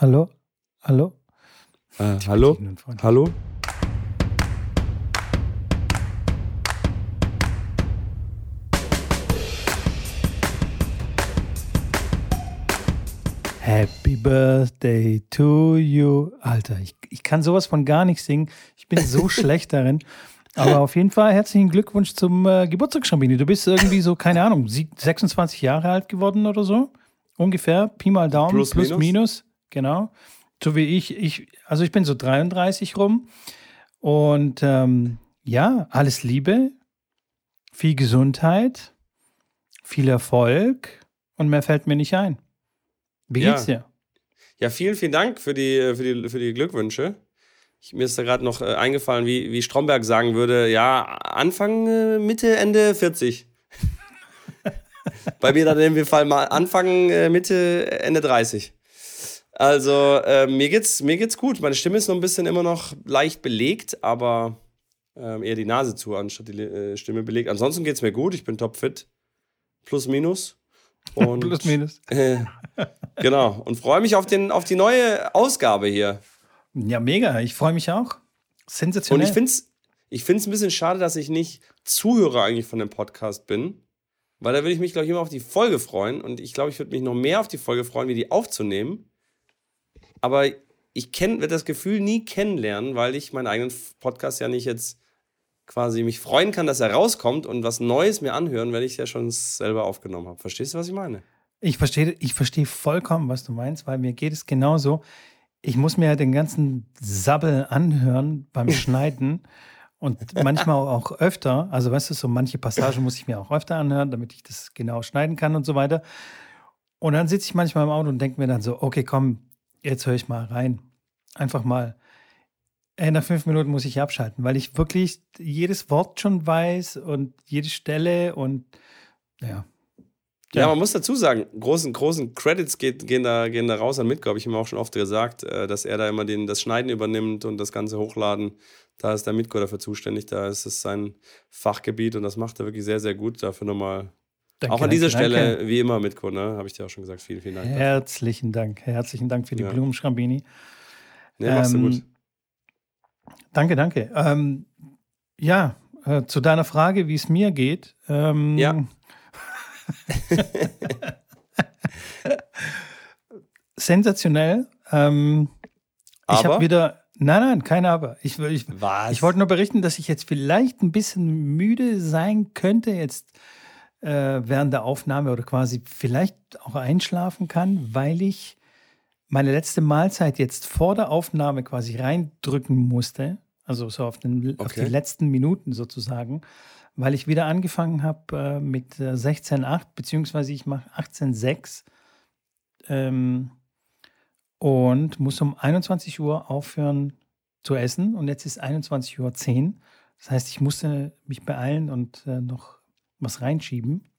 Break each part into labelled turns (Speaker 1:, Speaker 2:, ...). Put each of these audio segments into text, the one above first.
Speaker 1: Hallo? Hallo?
Speaker 2: Äh, hallo? Hallo?
Speaker 1: Happy Birthday to you. Alter, ich, ich kann sowas von gar nicht singen. Ich bin so schlecht darin. Aber auf jeden Fall herzlichen Glückwunsch zum äh, Geburtstag, Schrambini. Du bist irgendwie so, keine Ahnung, 26 Jahre alt geworden oder so. Ungefähr. Pi mal Daumen.
Speaker 2: Plus,
Speaker 1: plus
Speaker 2: minus.
Speaker 1: minus. Genau. So wie ich. ich. Also ich bin so 33 rum. Und ähm, ja, alles Liebe, viel Gesundheit, viel Erfolg und mehr fällt mir nicht ein. Wie
Speaker 2: Ja.
Speaker 1: geht's dir?
Speaker 2: Ja, vielen, vielen Dank für die, für die, für die Glückwünsche. Ich, mir ist da gerade noch äh, eingefallen, wie, wie Stromberg sagen würde, ja, Anfang, äh, Mitte, Ende 40. Bei mir dann in dem Fall mal Anfang, äh, Mitte, Ende 30. Also, äh, mir, geht's, mir geht's gut. Meine Stimme ist noch ein bisschen immer noch leicht belegt, aber ähm, eher die Nase zu, anstatt die äh, Stimme belegt. Ansonsten geht's mir gut. Ich bin topfit. Plus, minus. Und,
Speaker 1: Plus minus.
Speaker 2: Äh, genau. Und freue mich auf, den, auf die neue Ausgabe hier.
Speaker 1: Ja, mega. Ich freue mich auch.
Speaker 2: Und
Speaker 1: Sensationell.
Speaker 2: ich finde es ich find's ein bisschen schade, dass ich nicht Zuhörer eigentlich von dem Podcast bin. Weil da würde ich mich, glaube ich, immer auf die Folge freuen. Und ich glaube, ich würde mich noch mehr auf die Folge freuen, wie die aufzunehmen. Aber ich werde das Gefühl nie kennenlernen, weil ich meinen eigenen Podcast ja nicht jetzt quasi mich freuen kann, dass er rauskommt und was Neues mir anhören, wenn ich es ja schon selber aufgenommen habe. Verstehst du, was ich meine?
Speaker 1: Ich verstehe ich verstehe vollkommen, was du meinst, weil mir geht es genauso. Ich muss mir ja den ganzen Sabbel anhören beim Schneiden und manchmal auch öfter. Also, weißt du, so manche Passagen muss ich mir auch öfter anhören, damit ich das genau schneiden kann und so weiter. Und dann sitze ich manchmal im Auto und denke mir dann so, okay, komm, jetzt höre ich mal rein. Einfach mal. Nach fünf Minuten muss ich abschalten, weil ich wirklich jedes Wort schon weiß und jede Stelle und ja.
Speaker 2: Ja,
Speaker 1: Ja.
Speaker 2: man muss dazu sagen, großen, großen Credits geht, gehen, da, gehen da raus an Mitko, habe ich ihm auch schon oft gesagt, äh, dass er da immer den, das Schneiden übernimmt und das Ganze hochladen. Da ist der Mitko dafür zuständig, da ist es sein Fachgebiet und das macht er wirklich sehr, sehr gut. Dafür nochmal,
Speaker 1: Danke,
Speaker 2: auch an dieser
Speaker 1: danke,
Speaker 2: Stelle,
Speaker 1: danke.
Speaker 2: wie immer, Mitko, ne? Habe ich dir auch schon gesagt. Vielen, vielen Dank. dafür.
Speaker 1: Herzlichen Dank. Herzlichen Dank für die
Speaker 2: Ja.
Speaker 1: Blumenschrambini.
Speaker 2: Nee, machst du
Speaker 1: Ähm,
Speaker 2: gut.
Speaker 1: Danke, danke. Ähm, ja, äh, zu deiner Frage, wie es mir geht. Ähm,
Speaker 2: Ja.
Speaker 1: sensationell. Ähm, ich habe wieder. Nein, nein, kein Aber. Ich, ich, ich wollte nur berichten, dass ich jetzt vielleicht ein bisschen müde sein könnte jetzt während der Aufnahme oder quasi vielleicht auch einschlafen kann, weil ich meine letzte Mahlzeit jetzt vor der Aufnahme quasi reindrücken musste. Also so auf, den, auf die
Speaker 2: Okay.
Speaker 1: letzten Minuten sozusagen, weil ich wieder angefangen habe äh, mit äh, 16,8 beziehungsweise ich mache 18,6 ähm, und muss um 21 Uhr aufhören zu essen und jetzt ist 21.10 Uhr. Das heißt, ich musste mich beeilen und äh, noch was reinschieben.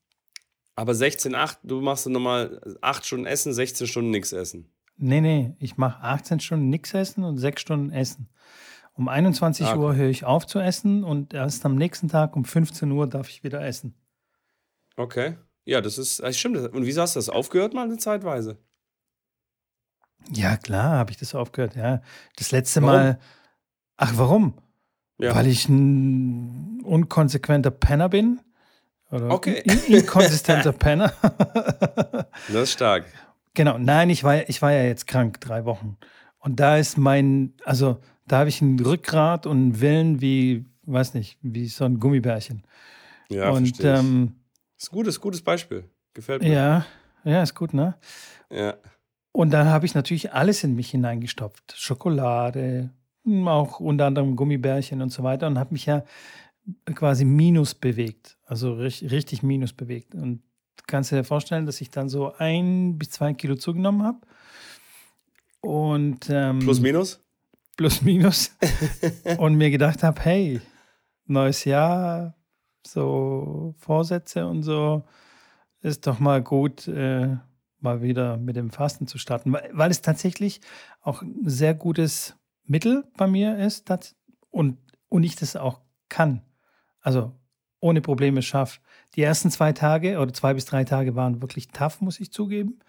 Speaker 2: Aber 16,8, du machst dann nochmal 8 Stunden Essen, 16 Stunden nichts essen.
Speaker 1: Nee, nee, ich mache 18 Stunden nichts essen und 6 Stunden essen. Um 21
Speaker 2: Ah, okay.
Speaker 1: Uhr höre ich auf zu essen und erst am nächsten Tag um 15 Uhr darf ich wieder essen.
Speaker 2: Okay. Ja, das ist, das stimmt. Und wieso hast du das aufgehört mal eine Zeitweise?
Speaker 1: Ja, klar, habe ich das aufgehört. Ja, das letzte
Speaker 2: Warum?
Speaker 1: Mal. Ach, warum?
Speaker 2: Ja.
Speaker 1: Weil ich ein unkonsequenter Penner bin. Oder
Speaker 2: Okay.
Speaker 1: in- inkonsistenter Penner.
Speaker 2: Das ist stark.
Speaker 1: Genau, nein, ich war, ich war ja jetzt krank, drei Wochen. Und da ist mein, also da habe ich ein Rückgrat und einen Willen wie, weiß nicht, wie so ein Gummibärchen.
Speaker 2: Ja,
Speaker 1: und
Speaker 2: verstehe
Speaker 1: ähm,
Speaker 2: Ist ein gutes, gutes Beispiel. Gefällt mir.
Speaker 1: ja, ja, ist gut, ne?
Speaker 2: ja.
Speaker 1: Und dann habe ich natürlich alles in mich hineingestopft. Schokolade, auch unter anderem Gummibärchen und so weiter und habe mich ja quasi minus bewegt. Also richtig, richtig minus bewegt. Und du kannst dir vorstellen, dass ich dann so ein bis zwei Kilo zugenommen habe. Und ähm,
Speaker 2: Plus, minus?
Speaker 1: plus minus. und mir gedacht habe, hey, neues Jahr, so Vorsätze und so, ist doch mal gut, äh, mal wieder mit dem Fasten zu starten, weil, weil es tatsächlich auch ein sehr gutes Mittel bei mir ist und, und ich das auch kann. Also ohne Probleme schaffe. Die ersten zwei Tage oder zwei bis drei Tage waren wirklich tough, muss ich zugeben.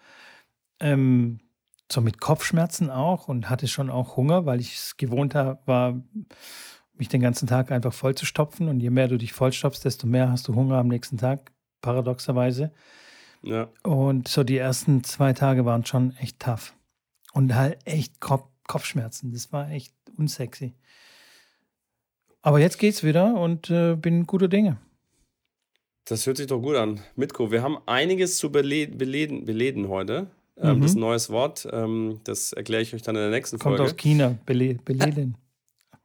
Speaker 1: Ähm, so mit Kopfschmerzen auch und hatte schon auch Hunger, weil ich es gewohnt war, mich den ganzen Tag einfach voll zu stopfen. Und je mehr du dich vollstopfst, desto mehr hast du Hunger am nächsten Tag, paradoxerweise.
Speaker 2: Ja.
Speaker 1: Und so die ersten zwei Tage waren schon echt tough. Und halt echt Kopf, Kopfschmerzen. Das war echt unsexy. Aber jetzt geht's wieder und äh, bin guter Dinge.
Speaker 2: Das hört sich doch gut an. Mitko, wir haben einiges zu beleden, beleden, beleden heute. Ähm, mhm. Das ist ein neues Wort. Ähm, das erkläre ich euch dann in der nächsten
Speaker 1: Kommt
Speaker 2: Folge.
Speaker 1: Kommt aus China, bele beleden.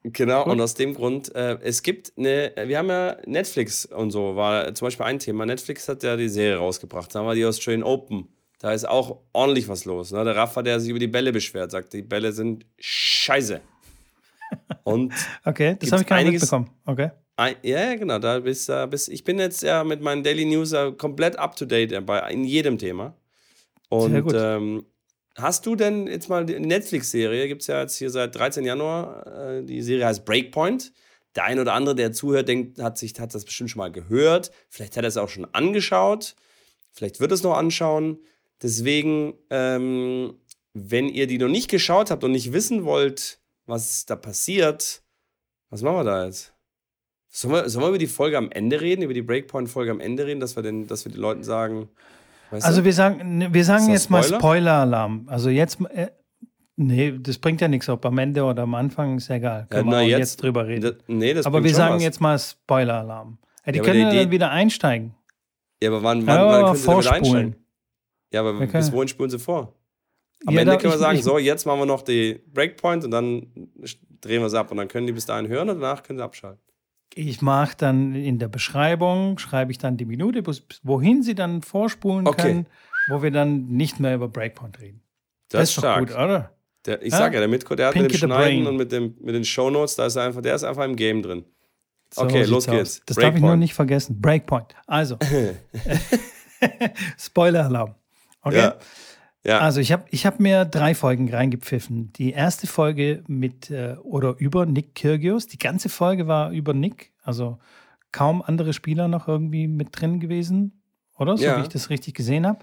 Speaker 2: Genau, Gut. und aus dem Grund, äh, es gibt eine, wir haben ja Netflix und so, war zum Beispiel ein Thema. Netflix hat ja die Serie rausgebracht, da haben wir die Australian Open. Da ist auch ordentlich was los. Ne? Der Rafa, der sich über die Bälle beschwert, sagt, die Bälle sind scheiße.
Speaker 1: Und okay, das habe ich gar nicht mitbekommen. Okay.
Speaker 2: Ein, ja, genau. Da bist, uh, bist, ich bin jetzt ja mit meinen Daily News komplett up to date dabei, in jedem Thema. Und Sehr gut. Ähm, Hast du denn jetzt mal die Netflix-Serie? Gibt es ja jetzt hier seit 13. Januar. Äh, die Serie heißt Breakpoint. Der ein oder andere, der zuhört, denkt, hat sich hat das bestimmt schon mal gehört. Vielleicht hat er es auch schon angeschaut. Vielleicht wird es noch anschauen. Deswegen, ähm, wenn ihr die noch nicht geschaut habt und nicht wissen wollt, was da passiert, was machen wir da jetzt? Sollen wir, sollen wir über die Folge am Ende reden, über die Breakpoint-Folge am Ende reden, dass wir, den, dass wir den Leuten sagen,
Speaker 1: also du? wir sagen, ne, wir sagen jetzt Spoiler? mal Spoiler-Alarm. Also jetzt, äh, nee, das bringt ja nichts, ob am Ende oder am Anfang, ist ja egal. Können ja, wir jetzt, jetzt, drüber reden.
Speaker 2: Das, nee, das
Speaker 1: aber wir sagen was. jetzt mal Spoiler-Alarm. Ja, die ja, können ja dann wieder einsteigen.
Speaker 2: Ja, aber wann, wann, wann können sie einsteigen? Ja, aber bis wohin spulen sie vor? Am Ende können wir sagen, ich, so, jetzt machen wir noch die Breakpoint und dann drehen wir es ab und dann können die bis dahin hören und danach können sie abschalten.
Speaker 1: Ich mache dann in der Beschreibung, schreibe ich dann die Minute, wohin sie dann vorspulen okay. können, wo wir dann nicht mehr über Breakpoint reden.
Speaker 2: Das, das ist stark. gut, oder? Der, ich ja? sage ja, der Mitko, der hat Pinky mit dem Schneiden und mit, dem, mit den Shownotes, da ist er einfach, der ist einfach im Game drin. So okay, los geht's.
Speaker 1: Das darf ich nur nicht vergessen. Breakpoint. Also. Spoiler-Alarm. Okay. Ja. Ja. Also ich habe ich hab mir drei Folgen reingepfiffen. Die erste Folge mit äh, oder über Nick Kyrgios. Die ganze Folge war über Nick. Also kaum andere Spieler noch irgendwie mit drin gewesen, oder? So ja. wie ich das richtig gesehen habe.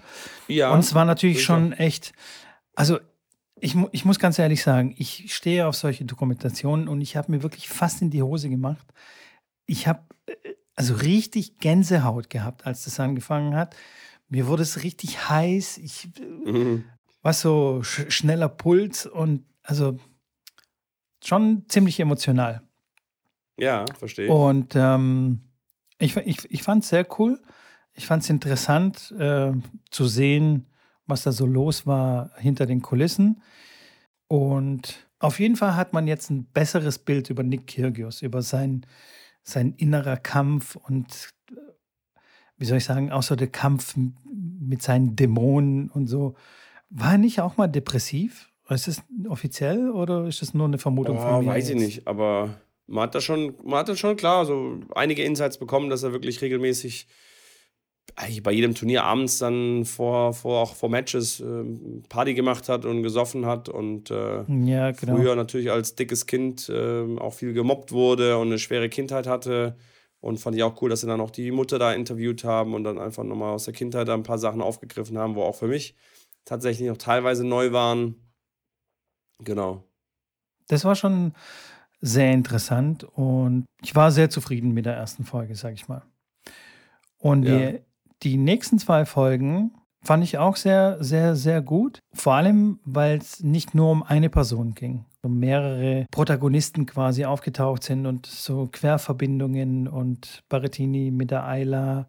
Speaker 1: Ja. Und es war natürlich sicher. schon echt. Also ich, ich muss ganz ehrlich sagen, ich stehe auf solche Dokumentationen und ich habe mir wirklich fast in die Hose gemacht. Ich habe äh, also richtig Gänsehaut gehabt, als das angefangen hat. Mir wurde es richtig heiß. Ich mhm. war so sch schneller Puls und also schon ziemlich emotional.
Speaker 2: Ja, verstehe.
Speaker 1: Und ähm, ich, ich, ich fand es sehr cool. Ich fand es interessant äh, zu sehen, was da so los war hinter den Kulissen. Und auf jeden Fall hat man jetzt ein besseres Bild über Nick Kyrgios, über sein, sein innerer Kampf und wie soll ich sagen, auch so der Kampf mit seinen Dämonen und so. War er nicht auch mal depressiv? Ist das offiziell oder ist das nur eine Vermutung
Speaker 2: oh, von mir? Weiß jetzt? ich nicht, aber man hat da schon, man hat da schon klar so einige Insights bekommen, dass er wirklich regelmäßig eigentlich bei jedem Turnier abends dann vor, vor auch vor Matches äh, Party gemacht hat und gesoffen hat und äh, ja, genau. früher natürlich als dickes Kind äh, auch viel gemobbt wurde und eine schwere Kindheit hatte. Und fand ich auch cool, dass sie dann auch die Mutter da interviewt haben und dann einfach nochmal aus der Kindheit ein paar Sachen aufgegriffen haben, wo auch für mich tatsächlich noch teilweise neu waren. Genau.
Speaker 1: Das war schon sehr interessant und ich war sehr zufrieden mit der ersten Folge, sag ich mal. Und ja. die, die nächsten zwei Folgen fand ich auch sehr, sehr, sehr gut. Vor allem, weil es nicht nur um eine Person ging mehrere Protagonisten quasi aufgetaucht sind und so Querverbindungen und Barettini mit der Ayla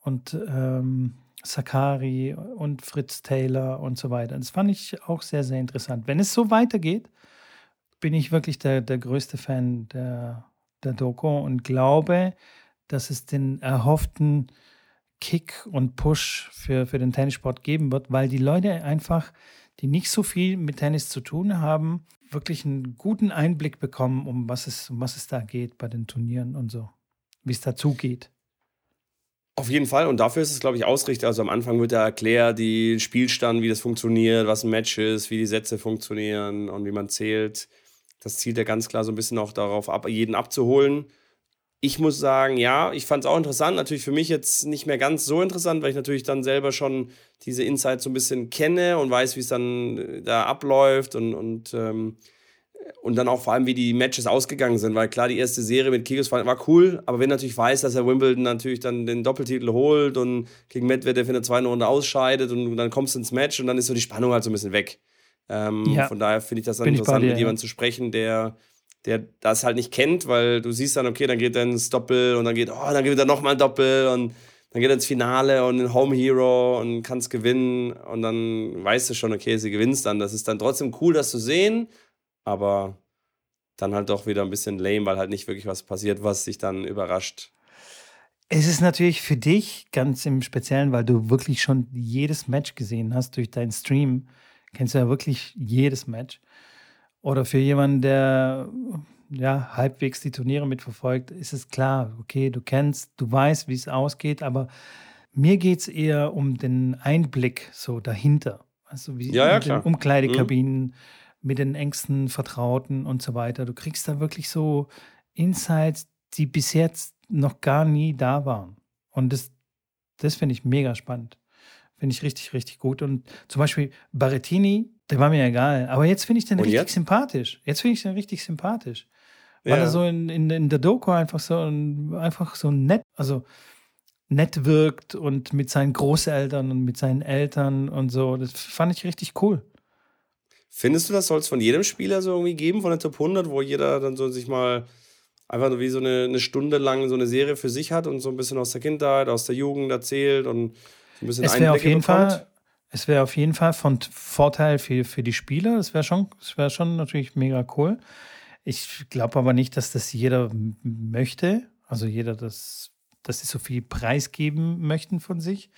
Speaker 1: und ähm, Sakari und Fritz Taylor und so weiter. Das fand ich auch sehr, sehr interessant. Wenn es so weitergeht, bin ich wirklich der, der größte Fan der, der Doku und glaube, dass es den erhofften Kick und Push für, für den Tennissport geben wird, weil die Leute einfach, die nicht so viel mit Tennis zu tun haben, wirklich einen guten Einblick bekommen, um was es, um was es da geht bei den Turnieren und so, wie es dazu geht.
Speaker 2: Auf jeden Fall. Und dafür ist es, glaube ich, ausrichtet. Also am Anfang wird da erklärt, die Spielstand, wie das funktioniert, was ein Match ist, wie die Sätze funktionieren und wie man zählt. Das zielt ja ganz klar so ein bisschen auch darauf ab, jeden abzuholen. Ich muss sagen, ja, ich fand es auch interessant. Natürlich für mich jetzt nicht mehr ganz so interessant, weil ich natürlich dann selber schon diese Insights so ein bisschen kenne und weiß, wie es dann äh, da abläuft und, und, ähm, und dann auch vor allem, wie die Matches ausgegangen sind. Weil klar, die erste Serie mit Kyrgios war cool, aber wenn natürlich weiß, dass er Wimbledon natürlich dann den Doppeltitel holt und gegen Medvedev in der zweiten Runde ausscheidet und dann kommst du ins Match und dann ist so die Spannung halt so ein bisschen weg. Ähm, ja. Von daher finde ich das dann Bin interessant, dir, mit jemandem ja. zu sprechen, der der das halt nicht kennt, weil du siehst dann, okay, dann geht er ins Doppel und dann geht, oh, dann geht er nochmal ein Doppel und dann geht er ins Finale und in Home Hero und kannst gewinnen und dann weißt du schon, okay, sie gewinnst dann. Das ist dann trotzdem cool, das zu sehen, aber dann halt doch wieder ein bisschen lame, weil halt nicht wirklich was passiert, was dich dann überrascht.
Speaker 1: Es ist natürlich für dich ganz im Speziellen, weil du wirklich schon jedes Match gesehen hast durch deinen Stream. Kennst du ja wirklich jedes Match. Oder für jemanden, der ja halbwegs die Turniere mitverfolgt, ist es klar, okay, du kennst, du weißt, wie es ausgeht, aber mir geht es eher um den Einblick so dahinter. Also wie
Speaker 2: ja, ja,
Speaker 1: den Umkleidekabinen, mhm. mit den engsten Vertrauten und so weiter. Du kriegst da wirklich so Insights, die bis jetzt noch gar nie da waren. Und das, das finde ich mega spannend. Finde ich richtig, richtig gut. Und zum Beispiel Barrettini, der war mir egal. Aber jetzt finde ich den Und richtig jetzt? sympathisch. Jetzt finde ich den richtig sympathisch. Weil ja. er so in, in, in der Doku einfach so, einfach so nett, also nett wirkt und mit seinen Großeltern und mit seinen Eltern und so. Das fand ich richtig cool.
Speaker 2: Findest du, das soll es von jedem Spieler so irgendwie geben, von der Top 100, wo jeder dann so sich mal einfach wie so eine, eine Stunde lang so eine Serie für sich hat und so ein bisschen aus der Kindheit, aus der Jugend erzählt und so ein bisschen
Speaker 1: es Einblicke auf jeden bekommt? Fall es wäre auf jeden Fall von Vorteil für, für die Spieler. Das wäre schon, das schon natürlich mega cool. Ich glaube aber nicht, dass das jeder möchte. Also jeder, das, dass sie so viel preisgeben möchten von sich.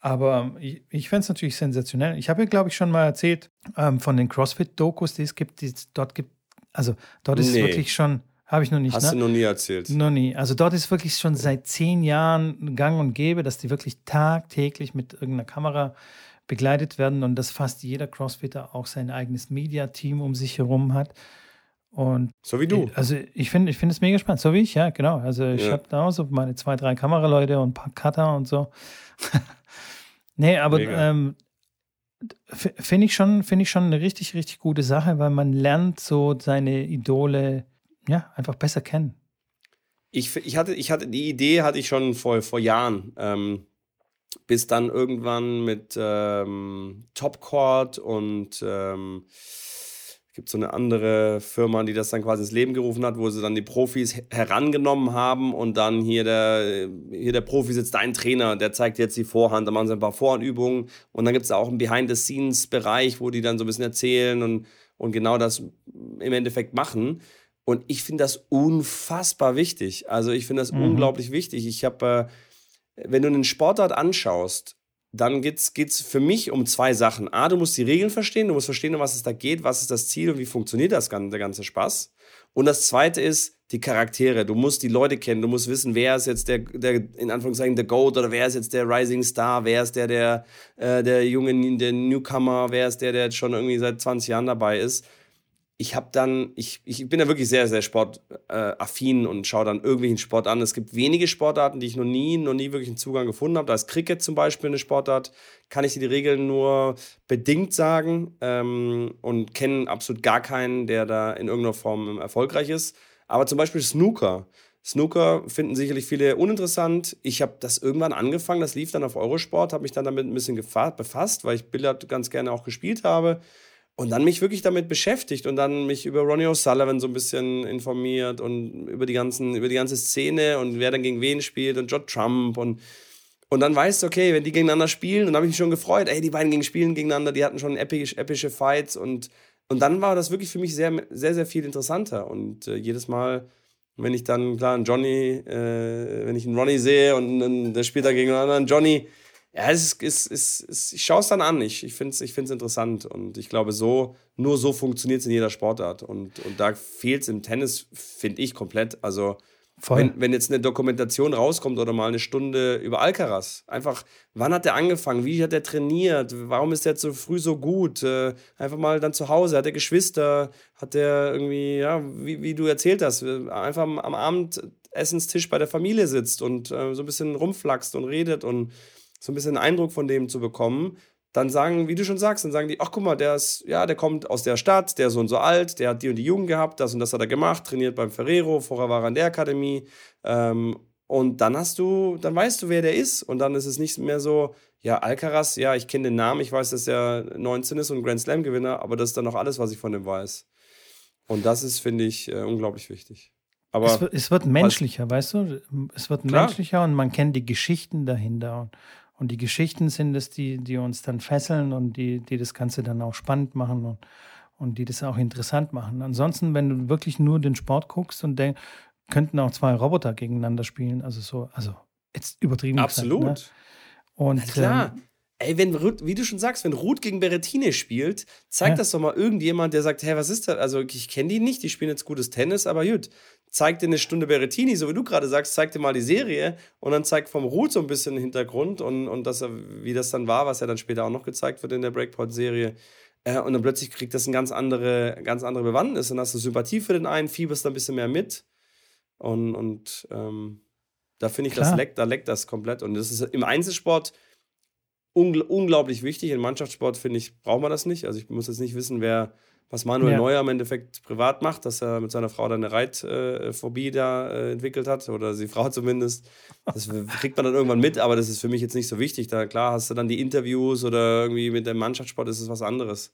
Speaker 1: Aber ich, ich fände es natürlich sensationell. Ich habe ja, glaube ich, schon mal erzählt ähm, von den CrossFit-Dokus, die es gibt, die dort gibt. Also dort ist nee. es wirklich schon, habe ich noch nicht.
Speaker 2: Hast ne? du noch nie erzählt?
Speaker 1: Noch nie. Also dort ist wirklich schon seit zehn Jahren gang und gäbe, dass die wirklich tagtäglich mit irgendeiner Kamera begleitet werden und dass fast jeder Crossfitter auch sein eigenes Media-Team um sich herum hat. Und
Speaker 2: so wie du.
Speaker 1: Also ich finde ich find es mega spannend. So wie ich, ja, genau. Also ich ja. habe da auch so meine zwei, drei Kameraleute und ein paar Cutter und so. nee, aber ähm, finde ich, schon, find ich schon eine richtig, richtig gute Sache, weil man lernt so seine Idole ja, einfach besser kennen.
Speaker 2: Ich, ich, hatte, ich hatte, die Idee hatte ich schon vor, vor Jahren. Ähm, bis dann irgendwann mit ähm, Topcord und ähm, gibt so eine andere Firma, die das dann quasi ins Leben gerufen hat, wo sie dann die Profis herangenommen haben und dann hier der, hier der Profi sitzt ein Trainer, der zeigt jetzt die Vorhand, da machen sie ein paar Vorhandübungen und dann gibt es auch einen Behind-the-Scenes-Bereich, wo die dann so ein bisschen erzählen und, und genau das im Endeffekt machen. Und ich finde das unfassbar wichtig. Also ich finde das mhm. unglaublich wichtig. Ich habe äh, wenn du einen Sportart anschaust, dann geht es für mich um zwei Sachen. A, du musst die Regeln verstehen, du musst verstehen, um was es da geht, was ist das Ziel und wie funktioniert das, der ganze Spaß. Und das zweite ist die Charaktere. Du musst die Leute kennen, du musst wissen, wer ist jetzt der, der in Anführungszeichen, der Goat oder wer ist jetzt der Rising Star, wer ist der, der, äh, der junge, der Newcomer, wer ist der, der jetzt schon irgendwie seit 20 Jahren dabei ist ich habe dann, ich, ich bin ja wirklich sehr, sehr sportaffin äh, und schaue dann irgendwelchen Sport an. Es gibt wenige Sportarten, die ich noch nie, noch nie wirklich einen Zugang gefunden habe. Da ist Cricket zum Beispiel eine Sportart, kann ich dir die Regeln nur bedingt sagen ähm, und kenne absolut gar keinen, der da in irgendeiner Form erfolgreich ist. Aber zum Beispiel Snooker. Snooker finden sicherlich viele uninteressant. Ich habe das irgendwann angefangen, das lief dann auf Eurosport, habe mich dann damit ein bisschen befasst, weil ich Billard ganz gerne auch gespielt habe und dann mich wirklich damit beschäftigt und dann mich über Ronnie O'Sullivan so ein bisschen informiert und über die, ganzen, über die ganze Szene und wer dann gegen wen spielt und John Trump und, und dann weißt du, okay, wenn die gegeneinander spielen, dann habe ich mich schon gefreut, ey, die beiden gegen spielen gegeneinander, die hatten schon episch, epische Fights und, und dann war das wirklich für mich sehr, sehr, sehr viel interessanter und äh, jedes Mal, wenn ich dann, klar, einen Johnny, äh, wenn ich einen Ronnie sehe und, und der spielt da gegen einen anderen Johnny, ja, es ist, es ist, es, ich schaue es dann an. Ich, ich finde es ich find's interessant. Und ich glaube, so, nur so funktioniert es in jeder Sportart. Und, und da fehlt es im Tennis, finde ich, komplett. Also, wenn, wenn jetzt eine Dokumentation rauskommt oder mal eine Stunde über Alcaraz, einfach, wann hat der angefangen? Wie hat er trainiert? Warum ist er so früh so gut? Äh, einfach mal dann zu Hause. Hat er Geschwister? Hat er irgendwie, ja, wie, wie du erzählt hast, einfach am Abend Essenstisch bei der Familie sitzt und äh, so ein bisschen rumflaxt und redet und so ein bisschen einen Eindruck von dem zu bekommen, dann sagen, wie du schon sagst, dann sagen die, ach guck mal, der ist, ja, der kommt aus der Stadt, der ist so und so alt, der hat die und die Jugend gehabt, das und das hat er gemacht, trainiert beim Ferrero, vorher war er in der Akademie. Ähm, und dann hast du, dann weißt du, wer der ist. Und dann ist es nicht mehr so, ja, Alcaraz, ja, ich kenne den Namen, ich weiß, dass er 19 ist und Grand Slam-Gewinner, aber das ist dann noch alles, was ich von dem weiß. Und das ist, finde ich, äh, unglaublich wichtig. Aber
Speaker 1: es, wird, es wird menschlicher, weißt du? Es wird Klar. menschlicher und man kennt die Geschichten dahinter. Und, und die Geschichten sind es, die, die uns dann fesseln und die, die das Ganze dann auch spannend machen und, und die das auch interessant machen. Ansonsten, wenn du wirklich nur den Sport guckst und denkst, könnten auch zwei Roboter gegeneinander spielen. Also so, also jetzt übertrieben.
Speaker 2: Absolut. Gesagt,
Speaker 1: ne? Und Na klar.
Speaker 2: Ähm, Ey, wenn, wie du schon sagst, wenn Ruth gegen Berettine spielt, zeigt ja. das doch mal irgendjemand, der sagt, hey, was ist das? Also ich kenne die nicht, die spielen jetzt gutes Tennis, aber gut, zeig dir eine Stunde Berettini, so wie du gerade sagst, zeig dir mal die Serie und dann zeig vom Ruth so ein bisschen den Hintergrund und, und das, wie das dann war, was ja dann später auch noch gezeigt wird in der Breakpoint-Serie. Äh, und dann plötzlich kriegt das eine ganz andere, ganz andere Bewandtnis. Dann hast du Sympathie für den einen, fieberst da ein bisschen mehr mit. Und, und ähm, da finde ich, das leckt, da leckt das komplett. Und das ist im Einzelsport ungl unglaublich wichtig. Im Mannschaftssport, finde ich, braucht man das nicht. Also ich muss jetzt nicht wissen, wer, was Manuel ja. Neuer im Endeffekt privat macht, dass er mit seiner Frau dann eine Reitphobie da entwickelt hat. Oder die Frau zumindest. Das kriegt man dann irgendwann mit, aber das ist für mich jetzt nicht so wichtig. Da klar hast du dann die Interviews oder irgendwie mit dem Mannschaftssport ist es was anderes.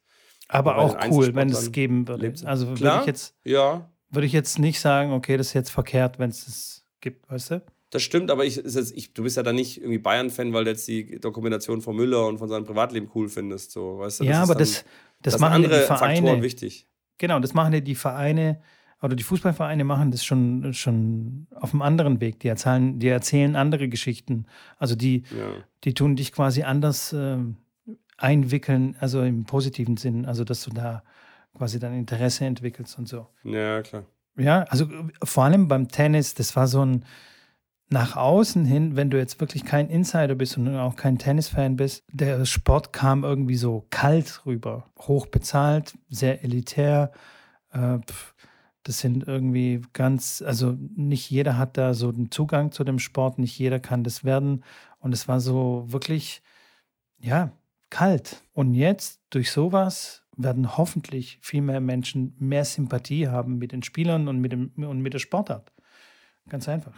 Speaker 1: Aber, aber auch cool, wenn es geben würde. Also würde ich jetzt.
Speaker 2: Ja
Speaker 1: würde ich jetzt nicht sagen, okay, das ist jetzt verkehrt, wenn es das gibt, weißt du?
Speaker 2: Das stimmt, aber ich, ich, du bist ja dann nicht irgendwie Bayern-Fan, weil du jetzt die Dokumentation von Müller und von seinem Privatleben cool findest. So, weißt du?
Speaker 1: Ja, aber das, das, das machen andere die Vereine. Faktoren
Speaker 2: wichtig.
Speaker 1: Genau, das machen ja die Vereine oder die Fußballvereine machen das schon, schon auf einem anderen Weg. Die erzählen, die erzählen andere Geschichten. Also die, ja. die tun dich quasi anders äh, einwickeln, also im positiven Sinn. Also dass du da quasi dein Interesse entwickelst und so.
Speaker 2: Ja, klar.
Speaker 1: Ja, also vor allem beim Tennis, das war so ein nach außen hin, wenn du jetzt wirklich kein Insider bist und auch kein Tennisfan bist, der Sport kam irgendwie so kalt rüber. Hochbezahlt, sehr elitär. Äh, das sind irgendwie ganz, also nicht jeder hat da so den Zugang zu dem Sport, nicht jeder kann das werden. Und es war so wirklich, ja, kalt. Und jetzt durch sowas werden hoffentlich viel mehr Menschen mehr Sympathie haben mit den Spielern und mit, dem, und mit der Sportart. Ganz einfach.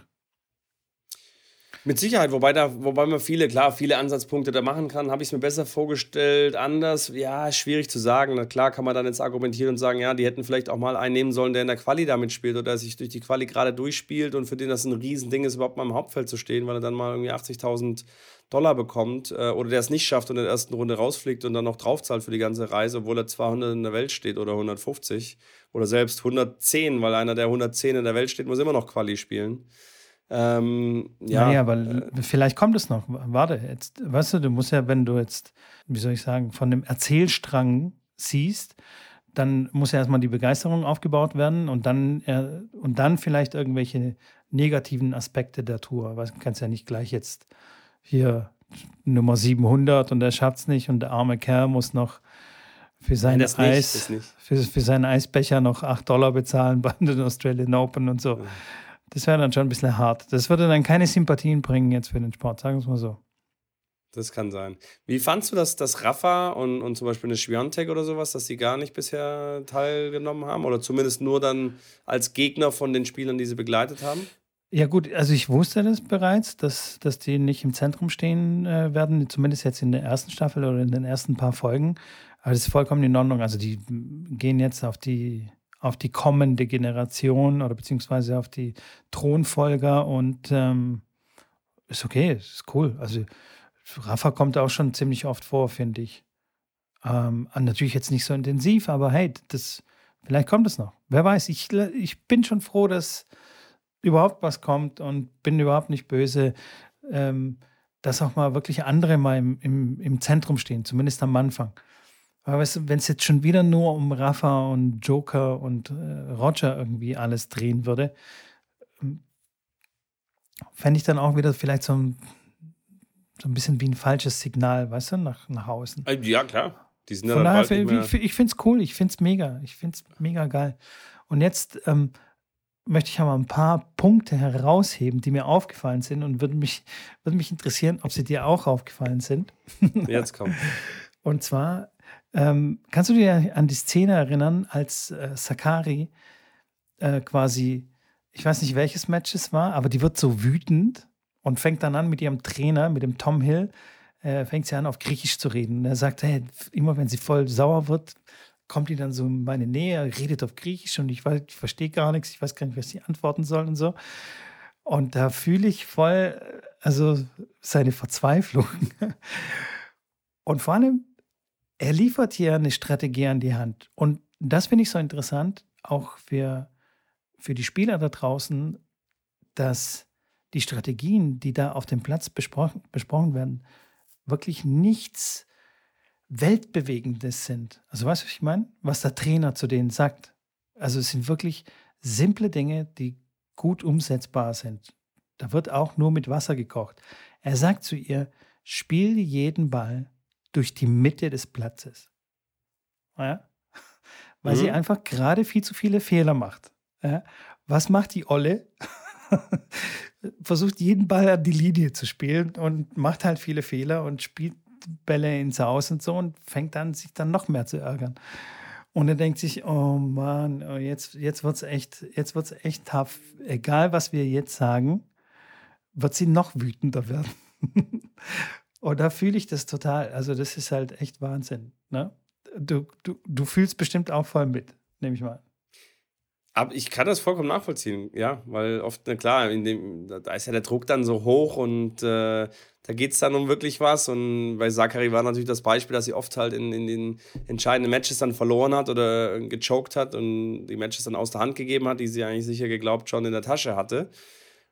Speaker 2: Mit Sicherheit, wobei da, wobei man viele, klar, viele Ansatzpunkte da machen kann, habe ich es mir besser vorgestellt, anders, ja, schwierig zu sagen. Na, klar kann man dann jetzt argumentieren und sagen, ja, die hätten vielleicht auch mal einen nehmen sollen, der in der Quali damit spielt oder sich durch die Quali gerade durchspielt und für den das ein Riesending ist, überhaupt mal im Hauptfeld zu stehen, weil er dann mal irgendwie 80.000 Dollar bekommt äh, oder der es nicht schafft und in der ersten Runde rausfliegt und dann noch draufzahlt für die ganze Reise, obwohl er 200 in der Welt steht oder 150 oder selbst 110, weil einer, der 110 in der Welt steht, muss immer noch Quali spielen. Ähm, ja,
Speaker 1: naja, aber äh, vielleicht kommt es noch. Warte, jetzt, weißt du, du musst ja, wenn du jetzt, wie soll ich sagen, von dem Erzählstrang siehst, dann muss ja erstmal die Begeisterung aufgebaut werden und dann, äh, und dann vielleicht irgendwelche negativen Aspekte der Tour. Weil du kannst ja nicht gleich jetzt hier Nummer 700 und er schafft es nicht und der arme Kerl muss noch für sein Nein, Eis, für, für seinen Eisbecher noch 8 Dollar bezahlen bei den Australian Open und so. Das wäre dann schon ein bisschen hart. Das würde dann keine Sympathien bringen jetzt für den Sport, sagen wir es mal so.
Speaker 2: Das kann sein. Wie fandst du das, dass Rafa und, und zum Beispiel eine Schwiontek oder sowas, dass die gar nicht bisher teilgenommen haben? Oder zumindest nur dann als Gegner von den Spielern, die sie begleitet haben?
Speaker 1: Ja, gut, also ich wusste das bereits, dass, dass die nicht im Zentrum stehen äh, werden, zumindest jetzt in der ersten Staffel oder in den ersten paar Folgen. Aber das ist vollkommen in Ordnung. Also die gehen jetzt auf die, auf die kommende Generation oder beziehungsweise auf die Thronfolger und ähm, ist okay, ist cool. Also Rafa kommt auch schon ziemlich oft vor, finde ich. Ähm, natürlich jetzt nicht so intensiv, aber hey, das, vielleicht kommt es noch. Wer weiß, ich, ich bin schon froh, dass überhaupt was kommt und bin überhaupt nicht böse, ähm, dass auch mal wirklich andere mal im, im, im Zentrum stehen, zumindest am Anfang. Aber weißt du, wenn es jetzt schon wieder nur um Rafa und Joker und äh, Roger irgendwie alles drehen würde, ähm, fände ich dann auch wieder vielleicht so ein, so ein bisschen wie ein falsches Signal, weißt du, nach, nach außen.
Speaker 2: Äh, ja, klar.
Speaker 1: Die sind Von daher, ich, ich finde es cool, ich finde es mega, ich finde es mega geil. Und jetzt ähm, möchte ich aber ein paar Punkte herausheben, die mir aufgefallen sind und würde mich, würde mich interessieren, ob sie dir auch aufgefallen sind.
Speaker 2: Jetzt kommt.
Speaker 1: und zwar, ähm, kannst du dir an die Szene erinnern, als äh, Sakari äh, quasi, ich weiß nicht, welches Match es war, aber die wird so wütend und fängt dann an mit ihrem Trainer, mit dem Tom Hill, äh, fängt sie an, auf Griechisch zu reden. Und er sagt, hey, immer wenn sie voll sauer wird, kommt die dann so in meine Nähe, redet auf Griechisch und ich, ich verstehe gar nichts, ich weiß gar nicht, was sie antworten soll und so. Und da fühle ich voll, also seine Verzweiflung. Und vor allem, er liefert hier eine Strategie an die Hand. Und das finde ich so interessant, auch für, für die Spieler da draußen, dass die Strategien, die da auf dem Platz besprochen, besprochen werden, wirklich nichts Weltbewegendes sind. Also weißt du, was ich meine? Was der Trainer zu denen sagt. Also es sind wirklich simple Dinge, die gut umsetzbar sind. Da wird auch nur mit Wasser gekocht. Er sagt zu ihr, spiel jeden Ball durch die Mitte des Platzes. Ja? Weil mhm. sie einfach gerade viel zu viele Fehler macht. Ja? Was macht die Olle? Versucht jeden Ball an die Linie zu spielen und macht halt viele Fehler und spielt Bälle ins Haus und so und fängt an, sich dann noch mehr zu ärgern. Und er denkt sich, oh Mann, oh jetzt, jetzt wird es echt, jetzt wird's echt tough. Egal, was wir jetzt sagen, wird sie noch wütender werden. und da fühle ich das total. Also, das ist halt echt Wahnsinn. Ne? Du, du, du fühlst bestimmt auch voll mit, nehme ich mal.
Speaker 2: Aber ich kann das vollkommen nachvollziehen, ja, weil oft, na klar, dem, da ist ja der Druck dann so hoch und äh, da geht es dann um wirklich was. Und bei Zachary war natürlich das Beispiel, dass sie oft halt in, in den entscheidenden Matches dann verloren hat oder gechoked hat und die Matches dann aus der Hand gegeben hat, die sie eigentlich sicher geglaubt schon in der Tasche hatte.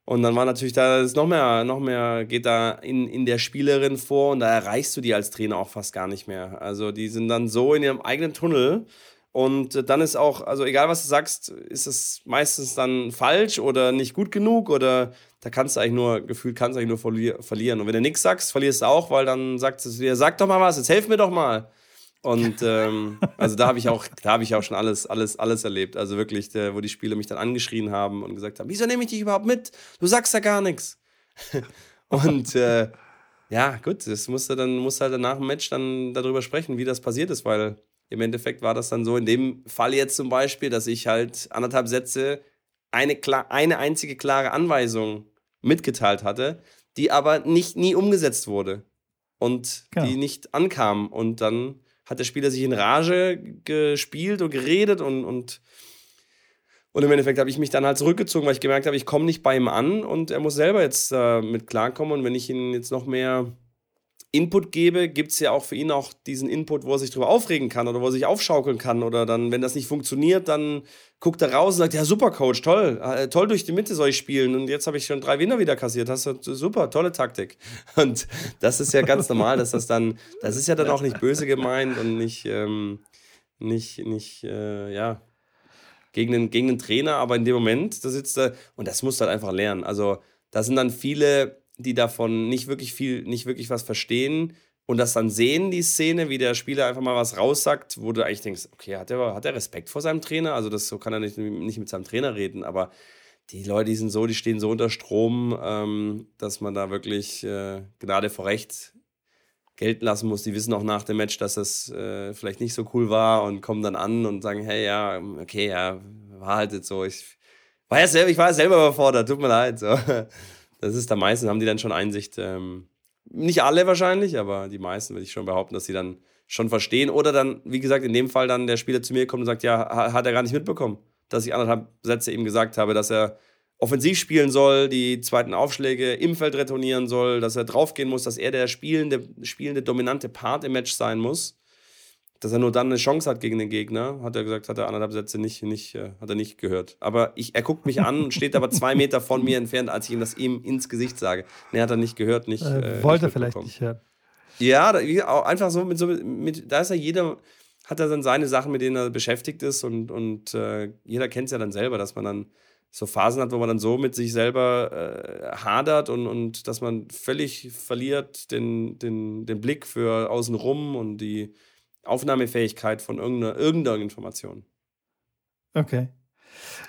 Speaker 2: Und dann war natürlich da ist noch mehr, noch mehr geht da in, in der Spielerin vor und da erreichst du die als Trainer auch fast gar nicht mehr. Also die sind dann so in ihrem eigenen Tunnel und dann ist auch, also egal was du sagst, ist es meistens dann falsch oder nicht gut genug oder da kannst du eigentlich nur, gefühlt kannst du eigentlich nur verli verlieren. Und wenn du nichts sagst, verlierst du auch, weil dann sagt es dir, sag doch mal was, jetzt helf mir doch mal. Und ähm, also da habe ich auch, da habe ich auch schon alles, alles, alles erlebt. Also wirklich, der, wo die Spieler mich dann angeschrien haben und gesagt haben, wieso nehme ich dich überhaupt mit? Du sagst ja gar nichts. und äh, ja, gut, das musst du dann, musst halt nach dem Match dann darüber sprechen, wie das passiert ist, weil im Endeffekt war das dann so, in dem Fall jetzt zum Beispiel, dass ich halt anderthalb Sätze eine, eine einzige klare Anweisung mitgeteilt hatte, die aber nicht nie umgesetzt wurde und genau. die nicht ankam. Und dann hat der Spieler sich in Rage gespielt und geredet und, und, und im Endeffekt habe ich mich dann halt zurückgezogen, weil ich gemerkt habe, ich komme nicht bei ihm an und er muss selber jetzt äh, mit klarkommen. Und wenn ich ihn jetzt noch mehr Input gebe, gibt es ja auch für ihn auch diesen Input, wo er sich drüber aufregen kann oder wo er sich aufschaukeln kann. Oder dann, wenn das nicht funktioniert, dann guckt er raus und sagt, ja, super, Coach, toll, äh, toll durch die Mitte soll ich spielen. Und jetzt habe ich schon drei Winner wieder kassiert. Hast du super, tolle Taktik. Und das ist ja ganz normal, dass das dann, das ist ja dann auch nicht böse gemeint und nicht, ähm, nicht, nicht, äh, ja, gegen den, gegen den Trainer, aber in dem Moment, da sitzt er, und das musst du halt einfach lernen. Also, da sind dann viele die davon nicht wirklich viel, nicht wirklich was verstehen und das dann sehen, die Szene, wie der Spieler einfach mal was raussagt, wo du eigentlich denkst, okay, hat er, hat Respekt vor seinem Trainer? Also das so kann er nicht, nicht mit seinem Trainer reden, aber die Leute, die sind so, die stehen so unter Strom, ähm, dass man da wirklich äh, Gnade vor Recht gelten lassen muss. Die wissen auch nach dem Match, dass das äh, vielleicht nicht so cool war und kommen dann an und sagen, hey, ja, okay, ja, war halt jetzt so. Ich war ja selber, ich war ja selber überfordert, tut mir leid. So. Das ist da meistens, haben die dann schon Einsicht. Ähm, nicht alle wahrscheinlich, aber die meisten würde ich schon behaupten, dass sie dann schon verstehen. Oder dann, wie gesagt, in dem Fall dann der Spieler zu mir kommt und sagt, ja, hat er gar nicht mitbekommen, dass ich anderthalb Sätze ihm gesagt habe, dass er offensiv spielen soll, die zweiten Aufschläge im Feld retournieren soll, dass er draufgehen muss, dass er der spielende, spielende dominante Part im Match sein muss dass er nur dann eine Chance hat gegen den Gegner, hat er gesagt, hat er anderthalb Sätze nicht, nicht, äh, hat er nicht gehört. Aber ich, er guckt mich an und steht aber zwei Meter von mir entfernt, als ich ihm das ihm ins Gesicht sage. Nee, hat er nicht gehört, nicht.
Speaker 1: Äh, äh wollte nicht vielleicht nicht hören.
Speaker 2: Ja, einfach so mit so, mit, da ist ja jeder, hat er dann seine Sachen, mit denen er beschäftigt ist und, und äh, jeder kennt es ja dann selber, dass man dann so Phasen hat, wo man dann so mit sich selber äh, hadert und, und dass man völlig verliert den, den, den Blick für außenrum und die, Aufnahmefähigkeit von irgendeiner, irgendeiner Information.
Speaker 1: Okay.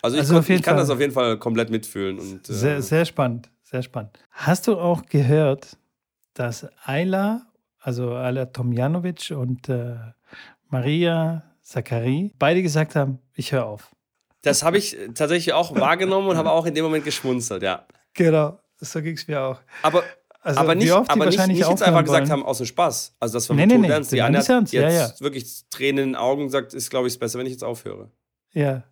Speaker 2: Also ich,
Speaker 1: Also
Speaker 2: kon-
Speaker 1: auf jeden
Speaker 2: ich kann
Speaker 1: Fall.
Speaker 2: das auf jeden Fall komplett mitfühlen. Und, äh,
Speaker 1: Sehr, sehr spannend, sehr spannend. Hast du auch gehört, dass Ayla, also Ayla Tomjanovic und äh, Maria Zachary, beide gesagt haben, ich höre auf.
Speaker 2: Das habe ich tatsächlich auch wahrgenommen und habe auch in dem Moment geschmunzelt, ja.
Speaker 1: Genau, so ging es mir auch.
Speaker 2: Aber,
Speaker 1: Also
Speaker 2: aber nicht, aber nicht, nicht jetzt einfach gesagt
Speaker 1: wollen.
Speaker 2: haben, aus dem Spaß. Also das war
Speaker 1: Nee, nee, nee,
Speaker 2: Ernst.
Speaker 1: die
Speaker 2: eine hat
Speaker 1: ernst, ja,
Speaker 2: jetzt wirklich Tränen in den Augen sagt, ist glaube ich besser, wenn ich jetzt aufhöre.
Speaker 1: Ja.